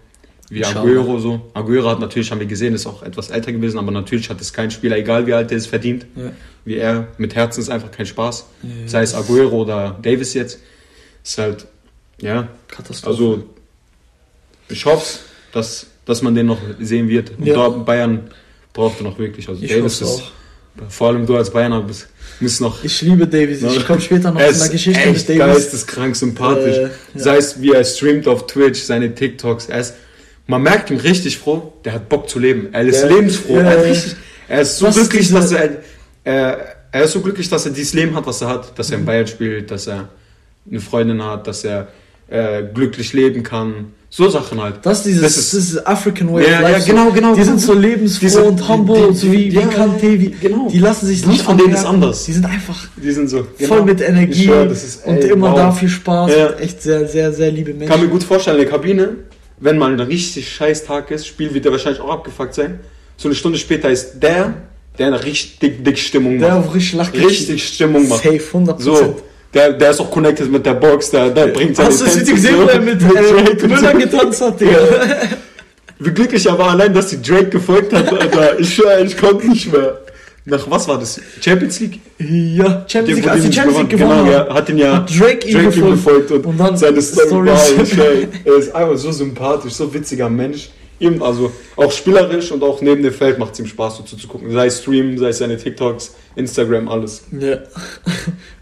Speaker 2: Wie. Aguero so. Aguero hat natürlich, haben wir gesehen, ist auch etwas älter gewesen, aber natürlich hat es kein Spieler, egal wie alt er ist, verdient.
Speaker 1: Ja.
Speaker 2: Wie er. Mit Herzen ist einfach kein Spaß. Sei es Aguero oder Davis jetzt. Ist halt, ja.
Speaker 1: Katastrophe.
Speaker 2: Also, ich hoffe, dass, dass man den noch sehen wird. Und
Speaker 1: Ja.
Speaker 2: Bayern braucht er noch wirklich. Also
Speaker 1: ich
Speaker 2: Davis ist,
Speaker 1: auch.
Speaker 2: vor allem du als Bayerner bist, bist noch
Speaker 1: Ich liebe Davies. Ich komme später noch
Speaker 2: er
Speaker 1: zu einer
Speaker 2: ist
Speaker 1: Geschichte
Speaker 2: echt
Speaker 1: mit Davies.
Speaker 2: geisteskrank sympathisch.
Speaker 1: Äh, ja.
Speaker 2: Sei es wie er streamt auf Twitch, seine TikToks. Er ist, man merkt ihm richtig froh, der hat Bock zu leben. Er ist
Speaker 1: Der-
Speaker 2: lebensfroh.
Speaker 1: ja,
Speaker 2: er, hat richtig, er ist so
Speaker 1: ist
Speaker 2: glücklich,
Speaker 1: diese-
Speaker 2: dass er, er, er ist so glücklich, dass er dieses Leben hat, was er hat. Dass er in Bayern spielt, dass er eine Freundin hat, dass er äh, glücklich leben kann. So Sachen halt.
Speaker 1: Das ist dieses
Speaker 2: Das
Speaker 1: das
Speaker 2: ist-
Speaker 1: ist African Way
Speaker 2: Ja,
Speaker 1: of
Speaker 2: ja,
Speaker 1: Life. so.
Speaker 2: genau, genau,
Speaker 1: Die
Speaker 2: genau.
Speaker 1: sind so lebensfroh
Speaker 2: Die sind-
Speaker 1: und humble
Speaker 2: die-
Speaker 1: und so wie,
Speaker 2: die-
Speaker 1: wie
Speaker 2: ja,
Speaker 1: Kante, wie,
Speaker 2: genau.
Speaker 1: die lassen sich nicht
Speaker 2: von denen ist anders.
Speaker 1: Die sind einfach
Speaker 2: Die sind so.
Speaker 1: voll mit Energie
Speaker 2: schwör, ist,
Speaker 1: und
Speaker 2: ey,
Speaker 1: immer
Speaker 2: wow.
Speaker 1: da viel Spaß.
Speaker 2: Ja.
Speaker 1: und Echt sehr, sehr, sehr liebe
Speaker 2: Kann mir
Speaker 1: Menschen.
Speaker 2: gut vorstellen, in der Kabine, wenn mal ein richtig scheiß Tag ist, Spiel wird er wahrscheinlich auch abgefuckt sein. So eine Stunde später ist der, der eine richtig dick Stimmung
Speaker 1: Der
Speaker 2: macht.
Speaker 1: auf richtig lacht.
Speaker 2: Richtig Stimmung macht.
Speaker 1: Safe, 100%.
Speaker 2: So, der, der ist auch connected mit der Box, der, der bringt seine
Speaker 1: Hast du Video gesehen, wo er mit
Speaker 2: Drake
Speaker 1: äh, Müller
Speaker 2: so.
Speaker 1: getanzt hat, Digga?
Speaker 2: Wie glücklich er war allein, dass die Drake gefolgt hat, Alter. Ich schwör, ich konnte nicht mehr. Nach was war das? Champions League?
Speaker 1: Ja, Champions League, als die Champions League gewonnen
Speaker 2: Genau, ja, hat ihn ja
Speaker 1: Hat Drake ihm gefolgt.
Speaker 2: gefolgt und,
Speaker 1: Und dann
Speaker 2: seine Story. Wow, ich schwör, er ist einfach so sympathisch, so witziger Mensch. Ihm, also auch spielerisch und auch neben dem Feld macht es ihm Spaß, so zuzugucken. Sei es Stream, sei es seine TikToks, Instagram, alles.
Speaker 1: Ja.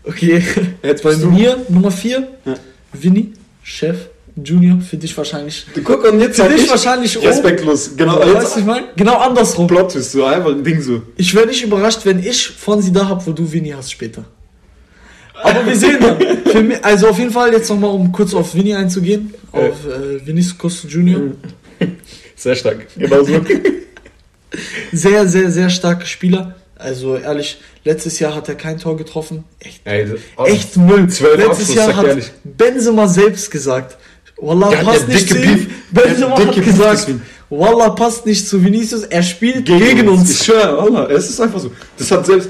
Speaker 1: Okay.
Speaker 2: Jetzt
Speaker 1: Bei
Speaker 2: du.
Speaker 1: mir, Nummer 4,
Speaker 2: Ja.
Speaker 1: Vinny, Chef, Junior, für dich wahrscheinlich.
Speaker 2: Guck, und jetzt
Speaker 1: Für dich
Speaker 2: ich,
Speaker 1: wahrscheinlich oben.
Speaker 2: respektlos. Genau,
Speaker 1: Weißt du,
Speaker 2: jetzt
Speaker 1: ich meine? Genau andersrum.
Speaker 2: Plot Twist, so einfach ein Ding so.
Speaker 1: Ich wäre nicht überrascht, wenn ich Fonsi da hab, wo du Vinny hast später. Aber wir sehen dann. Für mich, also auf jeden Fall jetzt nochmal, um kurz auf Vinny einzugehen. Auf äh, Vinicius Junior.
Speaker 2: Sehr stark. Genau so.
Speaker 1: Sehr, sehr, sehr starker Spieler. Also ehrlich, letztes Jahr hat er kein Tor getroffen. Echt,
Speaker 2: Ey, oh,
Speaker 1: echt Müll. Letztes
Speaker 2: Abschluss,
Speaker 1: Jahr hat
Speaker 2: ehrlich.
Speaker 1: Benzema selbst gesagt. Wallah,
Speaker 2: Der
Speaker 1: passt nicht zu ihm. Benzema hat gesagt. Wallah, passt nicht zu Vinicius. Er spielt gegen, uns.
Speaker 2: Ich schwöre, Allah, es ist einfach so. Das hat selbst.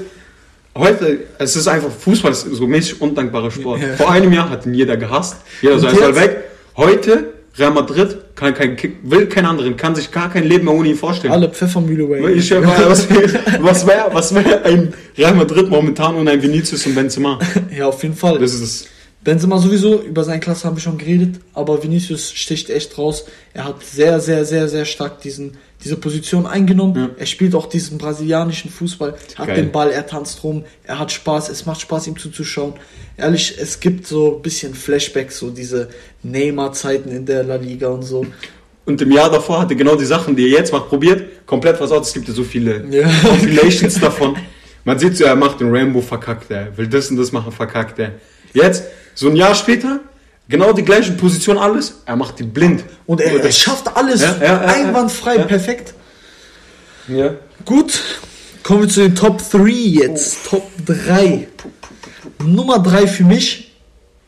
Speaker 2: Heute, es ist einfach, Fußball ist so mäßig undankbarer Sport.
Speaker 1: Ja.
Speaker 2: Vor einem Jahr hat ihn jeder gehasst. Jeder so, er soll
Speaker 1: jetzt?
Speaker 2: weg. Heute, Real Madrid, kann kein, will keinen anderen, kann sich gar kein Leben mehr ohne ihn vorstellen.
Speaker 1: Alle Pfeffermühle way.
Speaker 2: Ich was was wäre was wär ein Real Madrid momentan ohne ein Vinicius und Benzema?
Speaker 1: Ja, auf jeden Fall.
Speaker 2: Das ist es.
Speaker 1: Benzema sowieso, über seine Klasse haben wir schon geredet, aber Vinicius sticht echt raus. Er hat sehr, sehr, sehr, sehr stark diesen, diese Position eingenommen.
Speaker 2: Ja.
Speaker 1: Er spielt auch diesen brasilianischen Fußball, hat
Speaker 2: Geil.
Speaker 1: den Ball, er tanzt rum, er hat Spaß, es macht Spaß, ihm zuzuschauen. Ehrlich, es gibt so ein bisschen Flashbacks, so diese Neymar-Zeiten in der La Liga und so.
Speaker 2: Und im Jahr davor hat er genau die Sachen, die er jetzt macht, probiert. Komplett was aus. Es gibt ja so viele
Speaker 1: Ja.
Speaker 2: Compilations davon. Man sieht so, er macht den Rainbow verkackt, er will das und das machen, verkackt er. Jetzt, so ein Jahr später, genau die gleiche Position, alles, er macht die blind.
Speaker 1: Und er, er schafft alles
Speaker 2: Ja, ja,
Speaker 1: einwandfrei, perfekt.
Speaker 2: Ja.
Speaker 1: Gut, kommen wir zu den Top 3 jetzt. Top 3. Nummer 3 für mich,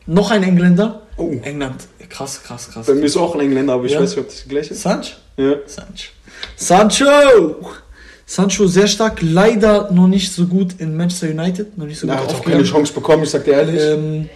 Speaker 1: noch ein Engländer.
Speaker 2: Oh.
Speaker 1: England, krass, krass, krass.
Speaker 2: Bei mir ist auch ein Engländer, aber ich
Speaker 1: Ja.
Speaker 2: weiß nicht, ob das die gleiche ist.
Speaker 1: Sancho?
Speaker 2: Ja.
Speaker 1: Sancho. Sancho! Sancho sehr stark, leider noch nicht so gut in Manchester United, noch nicht so
Speaker 2: Er
Speaker 1: gut
Speaker 2: hat auch keine. Chance bekommen, ich sag dir ehrlich.
Speaker 1: Ähm,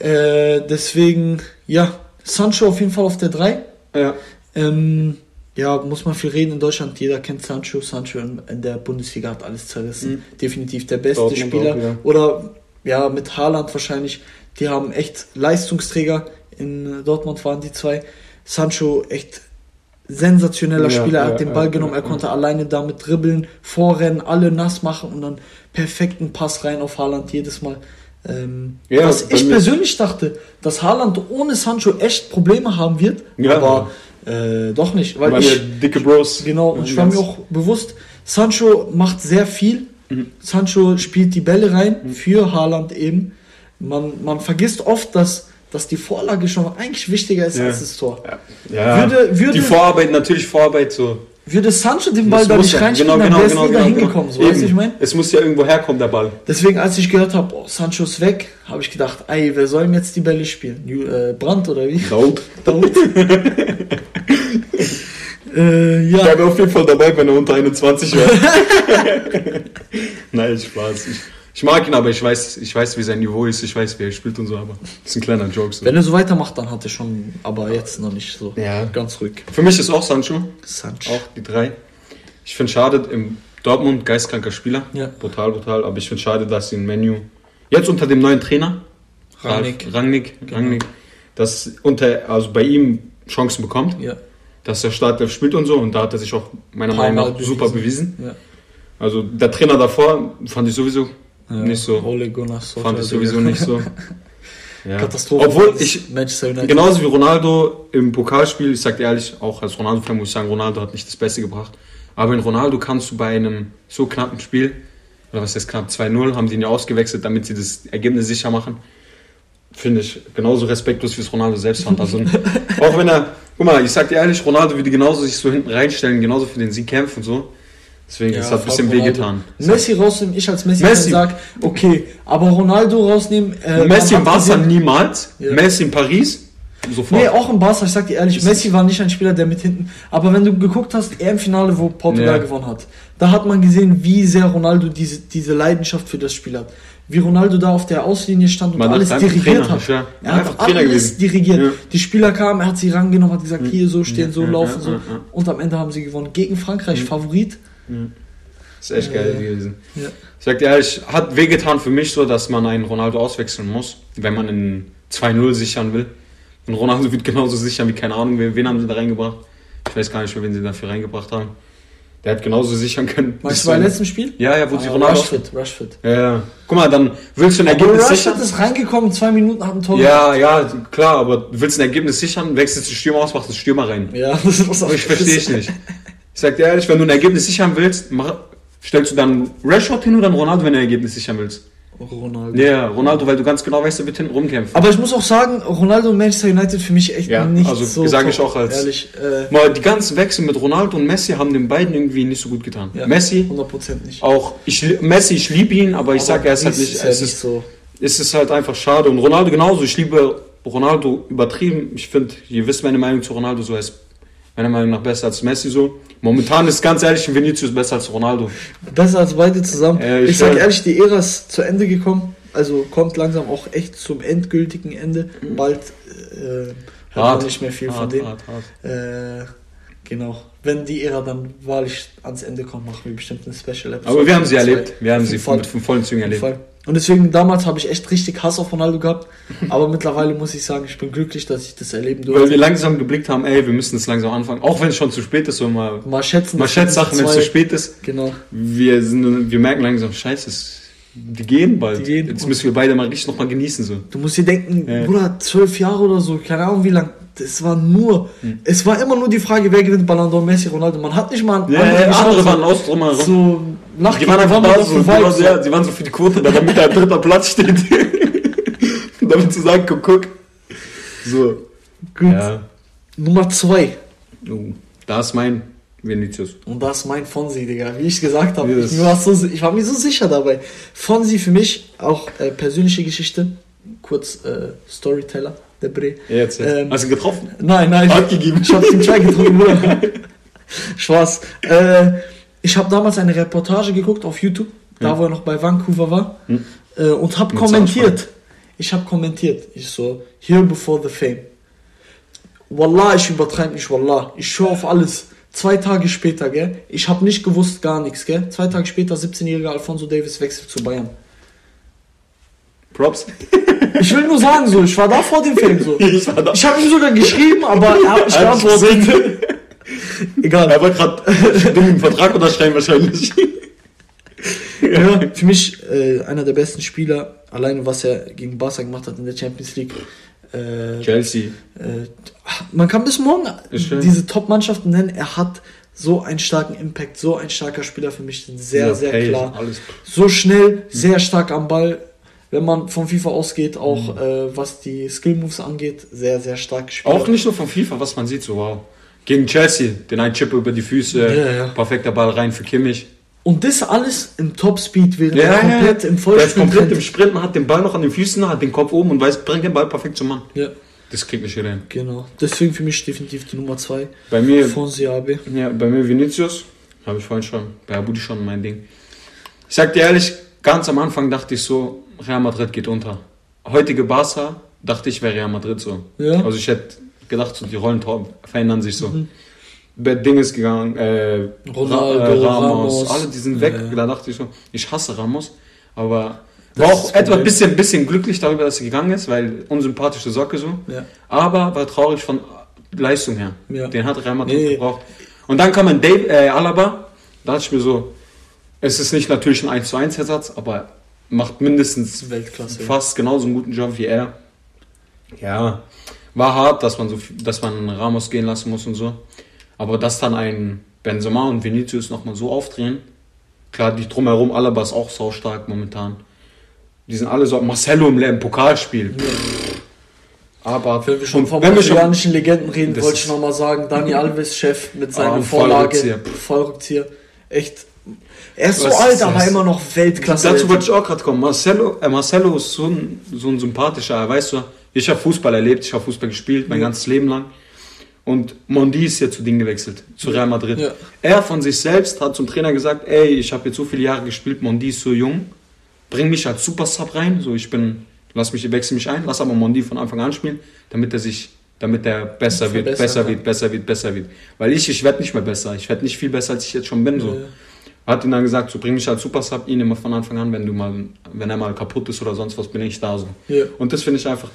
Speaker 1: äh, deswegen, ja, Sancho auf jeden Fall auf der 3.
Speaker 2: ja.
Speaker 1: Ähm, ja, muss man viel reden in Deutschland. Jeder kennt Sancho. Sancho in, der Bundesliga hat alles zerrissen. Definitiv der beste
Speaker 2: Mhm. Dortmund
Speaker 1: Spieler.
Speaker 2: auch, ja.
Speaker 1: Oder ja, mit Haaland wahrscheinlich. Die haben echt Leistungsträger. In Dortmund waren die zwei. Sancho echt sensationeller
Speaker 2: Ja,
Speaker 1: Spieler. Er
Speaker 2: ja,
Speaker 1: hat den
Speaker 2: ja,
Speaker 1: Ball
Speaker 2: ja,
Speaker 1: genommen. Er konnte alleine damit dribbeln, vorrennen, alle nass machen und dann perfekten Pass rein auf Haaland jedes Mal. Ähm,
Speaker 2: Ja,
Speaker 1: was ich persönlich dachte, dass Haaland ohne Sancho echt Probleme haben wird,
Speaker 2: Ja.
Speaker 1: aber äh, doch nicht, weil
Speaker 2: Weil
Speaker 1: ich
Speaker 2: dicke Bros.
Speaker 1: genau und ich war mir auch bewusst, Sancho macht sehr viel.
Speaker 2: Mhm.
Speaker 1: Sancho spielt die Bälle rein für Haaland eben. Man, man vergisst oft, dass, dass die Vorlage schon eigentlich wichtiger ist
Speaker 2: Ja.
Speaker 1: als das Tor.
Speaker 2: Ja.
Speaker 1: Würde- würde-
Speaker 2: die Vorarbeit, natürlich Vorarbeit so.
Speaker 1: Würde Sancho den Ball
Speaker 2: Das
Speaker 1: da nicht
Speaker 2: ja-
Speaker 1: reinspielen, dann wäre es nie da hingekommen. So, weißt du, ich meine?
Speaker 2: Es muss ja irgendwo herkommen, der Ball.
Speaker 1: Deswegen, als ich gehört habe, oh, Sancho ist weg, habe ich gedacht, ey, wer soll ihm jetzt die Bälle spielen? Äh, Brandt oder wie?
Speaker 2: Nope.
Speaker 1: Daud. äh,
Speaker 2: Ich
Speaker 1: ja,
Speaker 2: wäre auf jeden Fall dabei, wenn er unter 21 wäre. Nein, Spaß. Ich, ich mag ihn, aber ich weiß, ich weiß, wie sein Niveau ist. Ich weiß, wie er spielt und so, aber das ist ein kleiner Joke. So.
Speaker 1: wenn er so weitermacht, dann hat er schon, aber jetzt noch nicht so.
Speaker 2: Ja.
Speaker 1: Ganz ruhig.
Speaker 2: Für mich ist auch Sancho,
Speaker 1: Sancho.
Speaker 2: auch die drei. Ich finde schade, im Dortmund geistkranker Spieler.
Speaker 1: Ja.
Speaker 2: Brutal, brutal. Aber ich finde schade, dass ihn Menu jetzt unter dem neuen Trainer
Speaker 1: Rangnick.
Speaker 2: Ralf Rangnick,
Speaker 1: Genau.
Speaker 2: Rangnick dass unter, also bei ihm Chancen bekommt,
Speaker 1: Ja.
Speaker 2: dass er Startelf spielt und so. Und da hat er sich auch meiner Meinung nach super bewiesen.
Speaker 1: Ja.
Speaker 2: Also der Trainer davor fand ich sowieso
Speaker 1: Ja.
Speaker 2: nicht so.
Speaker 1: Ole Gunnar Solskjaer,
Speaker 2: Fand ich sowieso nicht so. Ja.
Speaker 1: Katastrophe.
Speaker 2: Obwohl ich,
Speaker 1: Manchester United.
Speaker 2: genauso wie Ronaldo im Pokalspiel, ich sag dir ehrlich, auch als Ronaldo-Fan muss ich sagen, Ronaldo hat nicht das Beste gebracht. Aber in Ronaldo kannst du bei einem so knappen Spiel, oder was heißt knapp, 2-0, haben die ihn ja ausgewechselt, damit sie das Ergebnis sicher machen. finde ich genauso respektlos, wie es Ronaldo selbst fand. Also, auch wenn er, guck mal, ich sag dir ehrlich, Ronaldo würde genauso sich so hinten reinstellen, genauso für den Sieg kämpfen und so. Deswegen,
Speaker 1: Ja,
Speaker 2: es hat ein bisschen wehgetan.
Speaker 1: Messi rausnehmen, ich als Messi,
Speaker 2: Messi.
Speaker 1: sag, okay, aber Ronaldo rausnehmen. Äh,
Speaker 2: Messi im Barca niemals,
Speaker 1: Ja.
Speaker 2: Messi in Paris, sofort.
Speaker 1: Nee, auch im Barca, ich sag dir ehrlich,
Speaker 2: Ist
Speaker 1: Messi war nicht ein Spieler, der mit hinten. Aber wenn du geguckt hast, EM-Finale, wo Portugal
Speaker 2: Ja.
Speaker 1: gewonnen hat, da hat man gesehen, wie sehr Ronaldo diese, diese Leidenschaft für das Spiel hat. Wie Ronaldo da auf der Auslinie stand und
Speaker 2: Man
Speaker 1: alles dirigiert
Speaker 2: Trainer,
Speaker 1: hat.
Speaker 2: ja.
Speaker 1: Er hat alles
Speaker 2: gewesen.
Speaker 1: dirigiert.
Speaker 2: Ja.
Speaker 1: Die Spieler kamen, er hat sie rangenommen, hat gesagt, hier so stehen, so laufen, so. Und am Ende haben sie gewonnen. Gegen Frankreich, Favorit.
Speaker 2: Ist echt geil
Speaker 1: Ja.
Speaker 2: gewesen.
Speaker 1: Ja.
Speaker 2: Ich sag dir ehrlich, hat wehgetan für mich so, dass man einen Ronaldo auswechseln muss, wenn man einen 2-0 sichern will. Und Ronaldo wird genauso sichern wie keine Ahnung, wen, wen haben sie da reingebracht? Ich weiß gar nicht mehr, wen sie dafür reingebracht haben. Der hat genauso sichern können.
Speaker 1: Meinst du beim letzten Spiel?
Speaker 2: Ja, ja, wo sie
Speaker 1: Ah,
Speaker 2: Ronaldo.
Speaker 1: Rashford, Rashford.
Speaker 2: Ja, ja. Guck mal, dann willst du ein
Speaker 1: Aber
Speaker 2: Ergebnis
Speaker 1: Rashford
Speaker 2: sichern.
Speaker 1: ist reingekommen, zwei Minuten hat ein Tor
Speaker 2: Ja, ja, klar, aber du willst ein Ergebnis sichern, wechselst du Stürmer aus, machst du Stürmer rein.
Speaker 1: Ja, das ist
Speaker 2: Aber ich verstehe ich nicht. Ich sag dir ehrlich, wenn du ein Ergebnis sichern willst, mach, stellst du dann Rashford hin oder dann Ronaldo, wenn du ein Ergebnis sichern willst?
Speaker 1: Ronaldo.
Speaker 2: Ja, Ronaldo, weil du ganz genau weißt, er wird hinten rumkämpfen.
Speaker 1: Aber ich muss auch sagen, Ronaldo und Manchester United für mich echt
Speaker 2: Ja,
Speaker 1: nicht
Speaker 2: also
Speaker 1: so.
Speaker 2: sag
Speaker 1: top,
Speaker 2: ich auch als-
Speaker 1: Ehrlich, äh,
Speaker 2: Mal die ganzen Wechsel mit Ronaldo und Messi haben den beiden irgendwie nicht so gut getan.
Speaker 1: ja,
Speaker 2: Messi
Speaker 1: 100% nicht.
Speaker 2: auch, ich, Messi, ich liebe ihn, aber ich
Speaker 1: Aber
Speaker 2: sag, er ist halt nicht,
Speaker 1: ist ja
Speaker 2: es
Speaker 1: nicht
Speaker 2: ist,
Speaker 1: so.
Speaker 2: es ist halt einfach schade. Und Ronaldo genauso, ich liebe Ronaldo übertrieben. Ich finde, ihr wisst meine Meinung zu Ronaldo, so er ist meiner Meinung nach besser als Messi so. Momentan ist ganz ehrlich Vinicius besser als Ronaldo.
Speaker 1: Besser als beide zusammen.
Speaker 2: Ja,
Speaker 1: ich
Speaker 2: ich
Speaker 1: sag ehrlich, die Ära ist zu Ende gekommen. Also kommt langsam auch echt zum endgültigen Ende. Bald äh, hört man nicht mehr viel von
Speaker 2: Hart,
Speaker 1: denen.
Speaker 2: hart, hart.
Speaker 1: Äh, genau. Wenn die Ära dann wahrlich ans Ende kommt, machen wir bestimmt eine Special Episode.
Speaker 2: Aber wir haben sie erlebt. Wir haben sie
Speaker 1: jeden Fall.
Speaker 2: mit von vollen Zügen erlebt.
Speaker 1: Fall. Und deswegen, damals habe ich echt richtig Hass auf Ronaldo gehabt. Aber mittlerweile muss ich sagen, ich bin glücklich, dass ich das erleben durfte.
Speaker 2: Weil wir langsam geblickt haben, ey, wir müssen es langsam anfangen. Auch wenn es schon zu spät ist, so mal,
Speaker 1: mal schätzen.
Speaker 2: mal schätzt Sachen, wenn es zu spät ist.
Speaker 1: Genau.
Speaker 2: Wir, sind, wir merken langsam, scheiße, die gehen bald.
Speaker 1: Die gehen.
Speaker 2: Jetzt müssen wir beide mal richtig nochmal genießen. So.
Speaker 1: Du musst dir denken,
Speaker 2: Ja.
Speaker 1: Bruder, zwölf Jahre oder so, keine Ahnung wie lang. Das war nur,
Speaker 2: Hm.
Speaker 1: es war immer nur die Frage, wer gewinnt Ballon d'Or, Messi, Ronaldo. Man hat nicht mal
Speaker 2: Ja,
Speaker 1: andere
Speaker 2: ja, andere waren aus drumherum.
Speaker 1: So, nach
Speaker 2: Die waren einfach da, so, die, waren, so, ja, die waren so für die Quote da, damit der dritter Platz steht. damit zu sagen, guck, guck. So.
Speaker 1: Gut.
Speaker 2: Ja.
Speaker 1: Nummer zwei.
Speaker 2: Oh, da ist mein Vinicius.
Speaker 1: Und das ist mein Fonsi, Digga. Wie ich gesagt habe,
Speaker 2: Yes.
Speaker 1: ich, war so, ich war mir so sicher dabei. Fonsi für mich, auch äh, persönliche Geschichte. Kurz äh, Storyteller, der Bre.
Speaker 2: Ja, jetzt.
Speaker 1: Ähm,
Speaker 2: Hast du ihn getroffen?
Speaker 1: Nein, nein.
Speaker 2: Hat gegeben.
Speaker 1: Ich hab's ihm getrunken, Bruder. Spaß. Äh, ich habe damals eine Reportage geguckt auf YouTube, da
Speaker 2: Hm.
Speaker 1: wo er noch bei Vancouver war,
Speaker 2: Hm.
Speaker 1: äh, und habe kommentiert. Ich habe kommentiert. Ich so, here before the fame. Wallah, ich übertreibe nicht, Wallah. Ich schwör auf alles. Zwei Tage später, gell? Ich habe nicht gewusst, gar nichts, gell? Zwei Tage später, 17-jähriger Alfonso Davis wechselt zu Bayern.
Speaker 2: Props.
Speaker 1: Ich will nur sagen, so, ich war da vor dem Film, so.
Speaker 2: Ich war da.
Speaker 1: Ich habe ihm sogar geschrieben, aber er hat nicht geantwortet. Egal.
Speaker 2: Er wollte gerade den Vertrag unterschreiben wahrscheinlich.
Speaker 1: Ja, für mich äh, einer der besten Spieler, alleine was er gegen Barca gemacht hat in der Champions League. Äh,
Speaker 2: Chelsea.
Speaker 1: äh, man kann bis morgen
Speaker 2: schön.
Speaker 1: diese Top-Mannschaften nennen. Er hat so einen starken Impact, so ein starker Spieler für mich, sehr,
Speaker 2: Dieser
Speaker 1: sehr
Speaker 2: Pace,
Speaker 1: klar. So schnell, sehr stark am Ball. Wenn man von FIFA ausgeht, auch äh, was die Skill-Moves angeht, sehr, sehr stark gespielt.
Speaker 2: Auch nicht nur von FIFA, was man sieht, so wow. Gegen Chelsea, den einen Chip über die Füße,
Speaker 1: Ja, ja.
Speaker 2: perfekter Ball rein für Kimmich.
Speaker 1: Und das alles im Top-Speed, während er komplett im
Speaker 2: Der ist
Speaker 1: Vollsprint
Speaker 2: komplett im
Speaker 1: rennt.
Speaker 2: Sprint, man hat den Ball noch an den Füßen, hat den Kopf oben und weiß, bringt den Ball perfekt zum Mann.
Speaker 1: Ja,
Speaker 2: Das kriegt nicht jeder hin.
Speaker 1: genau. Deswegen für mich definitiv die Nummer 2
Speaker 2: Bei mir,
Speaker 1: von Siabe.
Speaker 2: ja, bei mir Vinicius, habe ich vorhin schon, bei Abudi schon mein Ding. Ich sag dir ehrlich, ganz am Anfang dachte ich so, Real Madrid geht unter. Heutige Barca dachte ich, wäre Real Madrid so.
Speaker 1: Ja.
Speaker 2: Also ich hätte gedacht, so die Rollen verändern sich so. Der Ding ist gegangen, äh,
Speaker 1: Ronaldo,
Speaker 2: äh, Ramos,
Speaker 1: Ramos.
Speaker 2: alle die sind weg.
Speaker 1: Ja.
Speaker 2: Da dachte ich so, ich hasse Ramos, aber
Speaker 1: Das
Speaker 2: war auch etwa ein bisschen, bisschen glücklich darüber, dass er gegangen ist, weil unsympathische Socke so.
Speaker 1: Ja.
Speaker 2: Aber war traurig von Leistung her.
Speaker 1: Ja.
Speaker 2: Den hat Real Madrid
Speaker 1: Nee.
Speaker 2: gebraucht. Und dann kam ein Dave, äh, Alaba, da dachte ich mir so, es ist nicht natürlich ein 1 zu 1 Ersatz, aber macht mindestens
Speaker 1: Weltklasse.
Speaker 2: fast genauso einen guten Job wie er. Ja, war hart, dass man so, dass man Ramos gehen lassen muss und so. Aber dass dann ein Benzema und Vinicius nochmal so aufdrehen, klar, die drumherum, Alaba ist auch saustark momentan. Die sind alle so, Marcelo im, Pokalspiel. Aber
Speaker 1: Wenn wir schon von brasilianischen Legenden reden, wollte ich nochmal sagen, Dani Alves, Chef mit
Speaker 2: Ah,
Speaker 1: seiner
Speaker 2: ein
Speaker 1: Vorlage,
Speaker 2: Vollrückzieher.
Speaker 1: Vollrückzieher. Echt. Er ist so
Speaker 2: Was
Speaker 1: alt,
Speaker 2: ist
Speaker 1: aber
Speaker 2: das?
Speaker 1: immer noch Weltklasse.
Speaker 2: dazu wollte ich auch gerade kommen. Marcelo, äh, Marcelo ist so ein, so ein sympathischer, weißt du, ich habe Fußball erlebt, ich habe Fußball gespielt, mein
Speaker 1: Ja.
Speaker 2: ganzes Leben lang. Und Mondi ist ja zu Ding gewechselt, zu Real Madrid.
Speaker 1: Ja.
Speaker 2: Er von sich selbst hat zum Trainer gesagt, ey, ich habe jetzt so viele Jahre gespielt, Mondi ist so jung, bring mich als Supersub rein, so ich bin, lass mich, wechsel mich ein, lass aber Mondi von Anfang an spielen, damit er sich, damit er besser wird, besser
Speaker 1: kann.
Speaker 2: wird, besser wird, besser wird. Weil ich, ich werde nicht mehr besser, ich werde nicht viel besser, als ich jetzt schon bin, so.
Speaker 1: Ja.
Speaker 2: Hat ihn dann gesagt, so bring mich als Supersub ihn immer von Anfang an, wenn du mal, wenn er mal kaputt ist oder sonst was, bin ich da so.
Speaker 1: Ja.
Speaker 2: Und das finde ich einfach,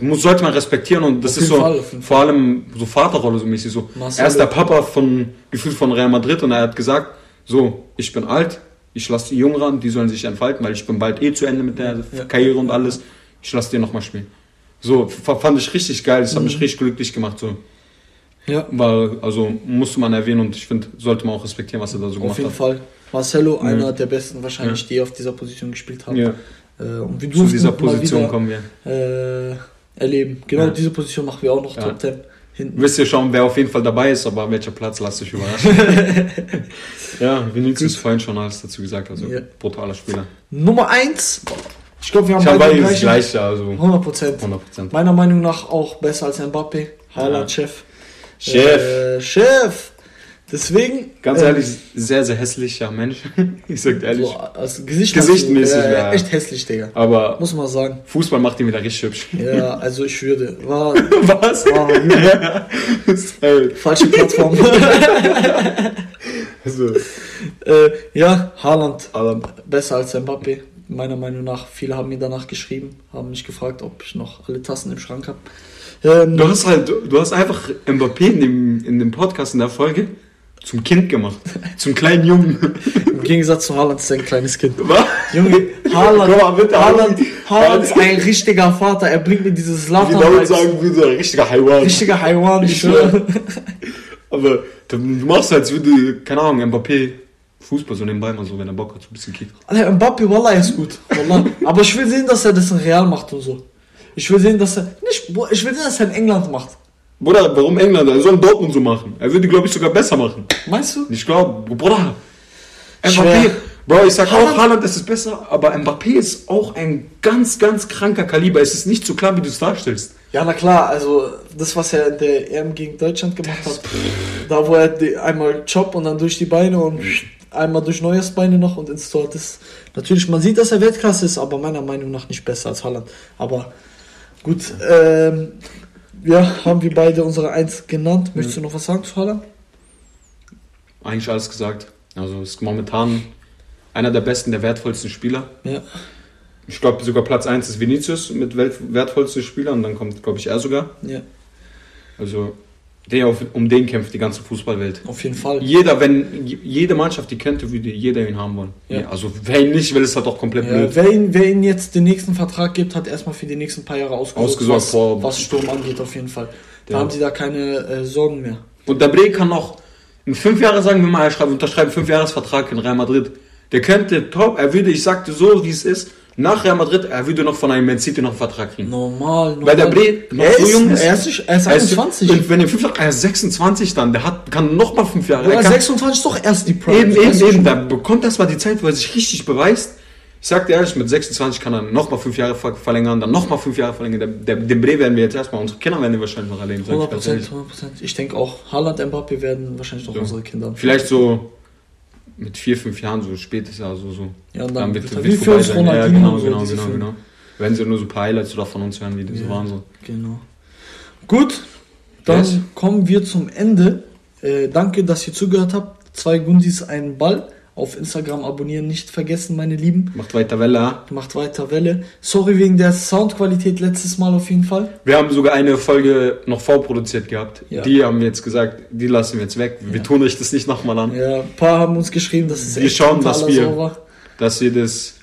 Speaker 2: muss, sollte man respektieren und das ist so,
Speaker 1: Fall,
Speaker 2: vor allem so Vaterrolle so mäßig so.
Speaker 1: Marcelo.
Speaker 2: Er ist der Papa von, gefühlt von Real Madrid und er hat gesagt, so, ich bin alt, ich lasse die Jungen ran, die sollen sich entfalten, weil ich bin bald eh zu Ende mit der
Speaker 1: Ja.
Speaker 2: Karriere und alles. Ich lasse dir nochmal spielen. So, fand ich richtig geil, das hat
Speaker 1: Mhm.
Speaker 2: mich richtig glücklich gemacht, so.
Speaker 1: Ja,
Speaker 2: Weil, also, musste man erwähnen und ich finde, sollte man auch respektieren, was er da so
Speaker 1: auf
Speaker 2: gemacht
Speaker 1: jeden
Speaker 2: hat.
Speaker 1: Fall. Marcelo, einer der besten wahrscheinlich,
Speaker 2: Ja.
Speaker 1: die auf dieser Position gespielt haben.
Speaker 2: Ja,
Speaker 1: Äh, und wir
Speaker 2: zu dieser Position
Speaker 1: wieder,
Speaker 2: kommen wir.
Speaker 1: äh, erleben. Genau
Speaker 2: Ja.
Speaker 1: diese Position machen wir auch noch
Speaker 2: Ja.
Speaker 1: Top 10 hinten.
Speaker 2: Wisst ihr schon, wer auf jeden Fall dabei ist, aber welcher Platz, lasst euch überraschen. ja, Vinicius vorhin schon alles dazu gesagt, also
Speaker 1: Ja.
Speaker 2: brutaler Spieler.
Speaker 1: Nummer 1. Ich glaube, wir haben
Speaker 2: Ich
Speaker 1: beide
Speaker 2: beide das gleiche, also
Speaker 1: 100 Prozent.
Speaker 2: 100%.
Speaker 1: Meiner Meinung nach auch besser als Mbappé. Haaland, Chef.
Speaker 2: Chef.
Speaker 1: Äh, Chef. Deswegen.
Speaker 2: Ganz
Speaker 1: äh,
Speaker 2: ehrlich, sehr, sehr hässlicher Mensch. ich sag ehrlich.
Speaker 1: So, als Gesicht
Speaker 2: Gesichtmäßig,
Speaker 1: äh,
Speaker 2: ja.
Speaker 1: Echt hässlich, Digga.
Speaker 2: Aber
Speaker 1: Muss man sagen.
Speaker 2: Fußball macht ihn wieder richtig hübsch.
Speaker 1: Ja, also ich würde. War,
Speaker 2: Was?
Speaker 1: war falsche Plattform.
Speaker 2: also,
Speaker 1: äh, ja, Haaland.
Speaker 2: aber
Speaker 1: Besser als Mbappé. Meiner Meinung nach. Viele haben mir danach geschrieben, haben mich gefragt, ob ich noch alle Tassen im Schrank habe. Ähm,
Speaker 2: du hast halt, du, hast einfach Mbappé in dem, in dem Podcast in der Folge zum Kind gemacht. Zum kleinen Jungen.
Speaker 1: Im Gegensatz zu Haaland ist er ein kleines Kind.
Speaker 2: Was?
Speaker 1: Junge, Haaland,
Speaker 2: mal, bitte,
Speaker 1: Haaland,
Speaker 2: Haaland.
Speaker 1: Ist ein richtiger Vater. Er bringt mir dieses
Speaker 2: Wie David
Speaker 1: Latan
Speaker 2: sagen würde, ein richtiger Haiwan.
Speaker 1: Richtiger Haiwan, ich schwöre.
Speaker 2: Aber du machst als würde, keine Ahnung, Mbappé Fußball so nebenbei mal so, wenn er Bock hat, so ein bisschen kickt.
Speaker 1: Alter, Mbappé, Wallah, ist gut. Wallah. Aber ich will sehen, dass er das in Real macht und so. Ich will sehen, dass er. Nicht, ich will sehen, dass er in England macht.
Speaker 2: Bruder, warum England? Er soll Dortmund so machen. Er würde, glaube ich, sogar besser machen.
Speaker 1: Meinst du?
Speaker 2: Ich glaube, Bruder. Mbappé. Bro, ich sag
Speaker 1: Haaland-
Speaker 2: auch, Haaland ist es besser, aber Mbappé ist auch ein ganz, ganz kranker Kaliber. Es ist nicht so klar, wie du es darstellst.
Speaker 1: Ja, na klar, also das, was er in der EM gegen Deutschland gemacht hat, da wo er die, einmal Chop und dann durch die Beine und einmal durch Neues Beine noch und ins Tor. Das natürlich, man sieht, dass er Weltklasse ist, aber meiner Meinung nach nicht besser als Haaland. Aber gut, ähm, ja, haben wir beide unsere Eins genannt. Möchtest du noch was sagen zu Haaland?
Speaker 2: Eigentlich alles gesagt. Also ist momentan einer der besten, der wertvollsten Spieler.
Speaker 1: Ja.
Speaker 2: Ich glaube sogar Platz 1 ist Vinicius mit wertvollsten Spieler und dann kommt, glaube ich, er sogar.
Speaker 1: Ja,
Speaker 2: Also der, auf- um den kämpft die ganze Fußballwelt.
Speaker 1: auf jeden Fall.
Speaker 2: Jeder, wenn jede Mannschaft die könnte, würde jeder ihn haben wollen.
Speaker 1: Ja.
Speaker 2: Ja. Also wer ihn nicht will, ist halt auch komplett
Speaker 1: Ja,
Speaker 2: blöd.
Speaker 1: wer, ihn, wer ihn jetzt den nächsten Vertrag gibt, hat erstmal für die nächsten paar Jahre ausgesorgt,
Speaker 2: Ausgesorgt
Speaker 1: was,
Speaker 2: vor-
Speaker 1: was Sturm angeht, auf jeden Fall. Da haben sie da keine äh, Sorgen mehr.
Speaker 2: Und der Bre kann noch in fünf Jahren sagen er schreibt, unterschreibt fünf Jahresvertrag in Real Madrid. Der könnte top, er würde, ich sagte so, wie es ist, nach Real Madrid, er würde noch von einem Man City noch einen Vertrag kriegen.
Speaker 1: Normal, normal.
Speaker 2: Weil der Bre
Speaker 1: er
Speaker 2: so
Speaker 1: ist,
Speaker 2: jung ist.
Speaker 1: Er ist, er ist
Speaker 2: Er ist-
Speaker 1: 21.
Speaker 2: und wenn er fünf Jahre, er ist 26 dann, der hat, kann noch mal fünf Jahre.
Speaker 1: Oder
Speaker 2: er kann,
Speaker 1: 26 ist doch erst die Prime.
Speaker 2: eben, eben, eben, da bekommt erst mal die Zeit, wo er sich richtig beweist. Ich sag dir ehrlich, mit 26 kann er noch mal fünf Jahre ver- verlängern, dann noch mal fünf Jahre verlängern. Der, der, den Bre werden wir jetzt erstmal, unsere Kinder werden wir wahrscheinlich noch erleben. sag ich
Speaker 1: 100
Speaker 2: ganz
Speaker 1: Prozent,
Speaker 2: ehrlich.
Speaker 1: 100 Prozent. Ich denke auch, Haaland, Mbappé werden wahrscheinlich noch
Speaker 2: So.
Speaker 1: unsere Kinder.
Speaker 2: Vielleicht so mit vier, fünf Jahren, so spätestens, also so.
Speaker 1: Ja, und
Speaker 2: Dann
Speaker 1: dann,
Speaker 2: wird,
Speaker 1: wird,
Speaker 2: wird
Speaker 1: für
Speaker 2: vorbei sein. Ja, genau,
Speaker 1: so,
Speaker 2: genau, genau, genau. Wenn sie nur so ein paar Highlights oder von uns hören, wie die so
Speaker 1: Ja.
Speaker 2: waren. So.
Speaker 1: Genau. Gut, dann
Speaker 2: Yes.
Speaker 1: kommen wir zum Ende. Äh, danke, dass ihr zugehört habt. Zwei Gundis, einen Ball. Auf Instagram abonnieren nicht vergessen, meine Lieben.
Speaker 2: Macht weiter Welle. ja.
Speaker 1: Macht weiter Welle. Sorry wegen der Soundqualität letztes Mal auf jeden Fall.
Speaker 2: Wir haben sogar eine Folge noch vorproduziert gehabt.
Speaker 1: Ja.
Speaker 2: Die haben wir jetzt gesagt, die lassen wir jetzt weg. Wir
Speaker 1: Ja.
Speaker 2: tun euch das nicht nochmal an.
Speaker 1: Ja, ein paar haben uns geschrieben, dass es
Speaker 2: Wir schauen, dass wir-
Speaker 1: Sau war.
Speaker 2: Dass wir das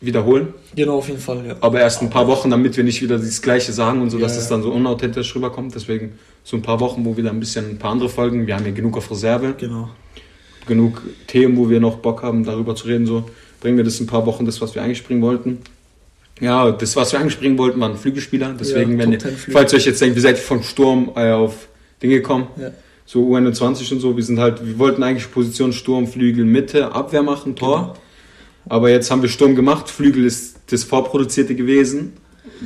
Speaker 2: wiederholen.
Speaker 1: Genau, auf jeden Fall, ja.
Speaker 2: Aber erst ein paar Wochen, damit wir nicht wieder das Gleiche sagen und so, dass es
Speaker 1: ja.
Speaker 2: dann so unauthentisch rüberkommt. Deswegen so ein paar Wochen, wo wir dann ein bisschen ein paar andere Folgen. Wir haben ja genug auf Reserve.
Speaker 1: Genau.
Speaker 2: Genug Themen, wo wir noch Bock haben, darüber zu reden. So. bringen wir das in ein paar Wochen, das, was wir eigentlich bringen wollten. Ja, das, was wir eigentlich bringen wollten, waren Flügelspieler. Deswegen,
Speaker 1: Ja,
Speaker 2: wenn ihr,
Speaker 1: 10 Flügel.
Speaker 2: falls ihr euch jetzt denkt, wir seid vom Sturm äh, auf Dinge gekommen,
Speaker 1: Ja.
Speaker 2: so U21 und so, wir sind halt, wir wollten eigentlich Position Sturm, Flügel, Mitte, Abwehr machen, Tor.
Speaker 1: Genau.
Speaker 2: Aber jetzt haben wir Sturm gemacht, Flügel ist das Vorproduzierte gewesen.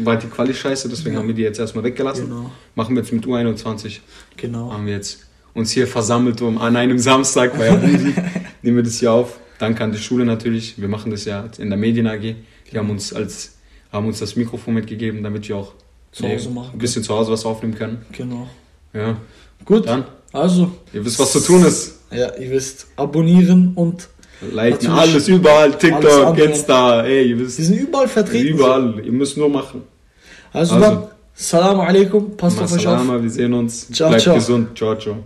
Speaker 2: War die Quali scheiße, deswegen
Speaker 1: Ja.
Speaker 2: haben wir die jetzt erstmal weggelassen.
Speaker 1: Genau,
Speaker 2: Machen wir jetzt mit U21
Speaker 1: genau.
Speaker 2: haben wir jetzt uns hier versammelt um an einem Samstag bei Abudi. nehmen wir das hier auf. Danke an die Schule natürlich. Wir machen das ja in der Medien AG. Die haben uns als haben uns das Mikrofon mitgegeben, damit wir auch
Speaker 1: Zu Hause machen
Speaker 2: ein bisschen zu Hause was aufnehmen können.
Speaker 1: Genau.
Speaker 2: Ja,
Speaker 1: Gut,
Speaker 2: dann
Speaker 1: also,
Speaker 2: ihr wisst, was zu tun ist.
Speaker 1: ja, ihr wisst, abonnieren und
Speaker 2: Liken alles überall, TikTok,
Speaker 1: Alles.
Speaker 2: Insta, ey, ihr
Speaker 1: wir
Speaker 2: wisst
Speaker 1: sind überall vertreten.
Speaker 2: überall. Ihr müsst nur machen.
Speaker 1: Also,
Speaker 2: Also.
Speaker 1: dann, Salam alaikum, passt auf euch auf.
Speaker 2: Wir sehen uns.
Speaker 1: Ciao,
Speaker 2: Bleibt
Speaker 1: ciao.
Speaker 2: gesund. Ciao, ciao.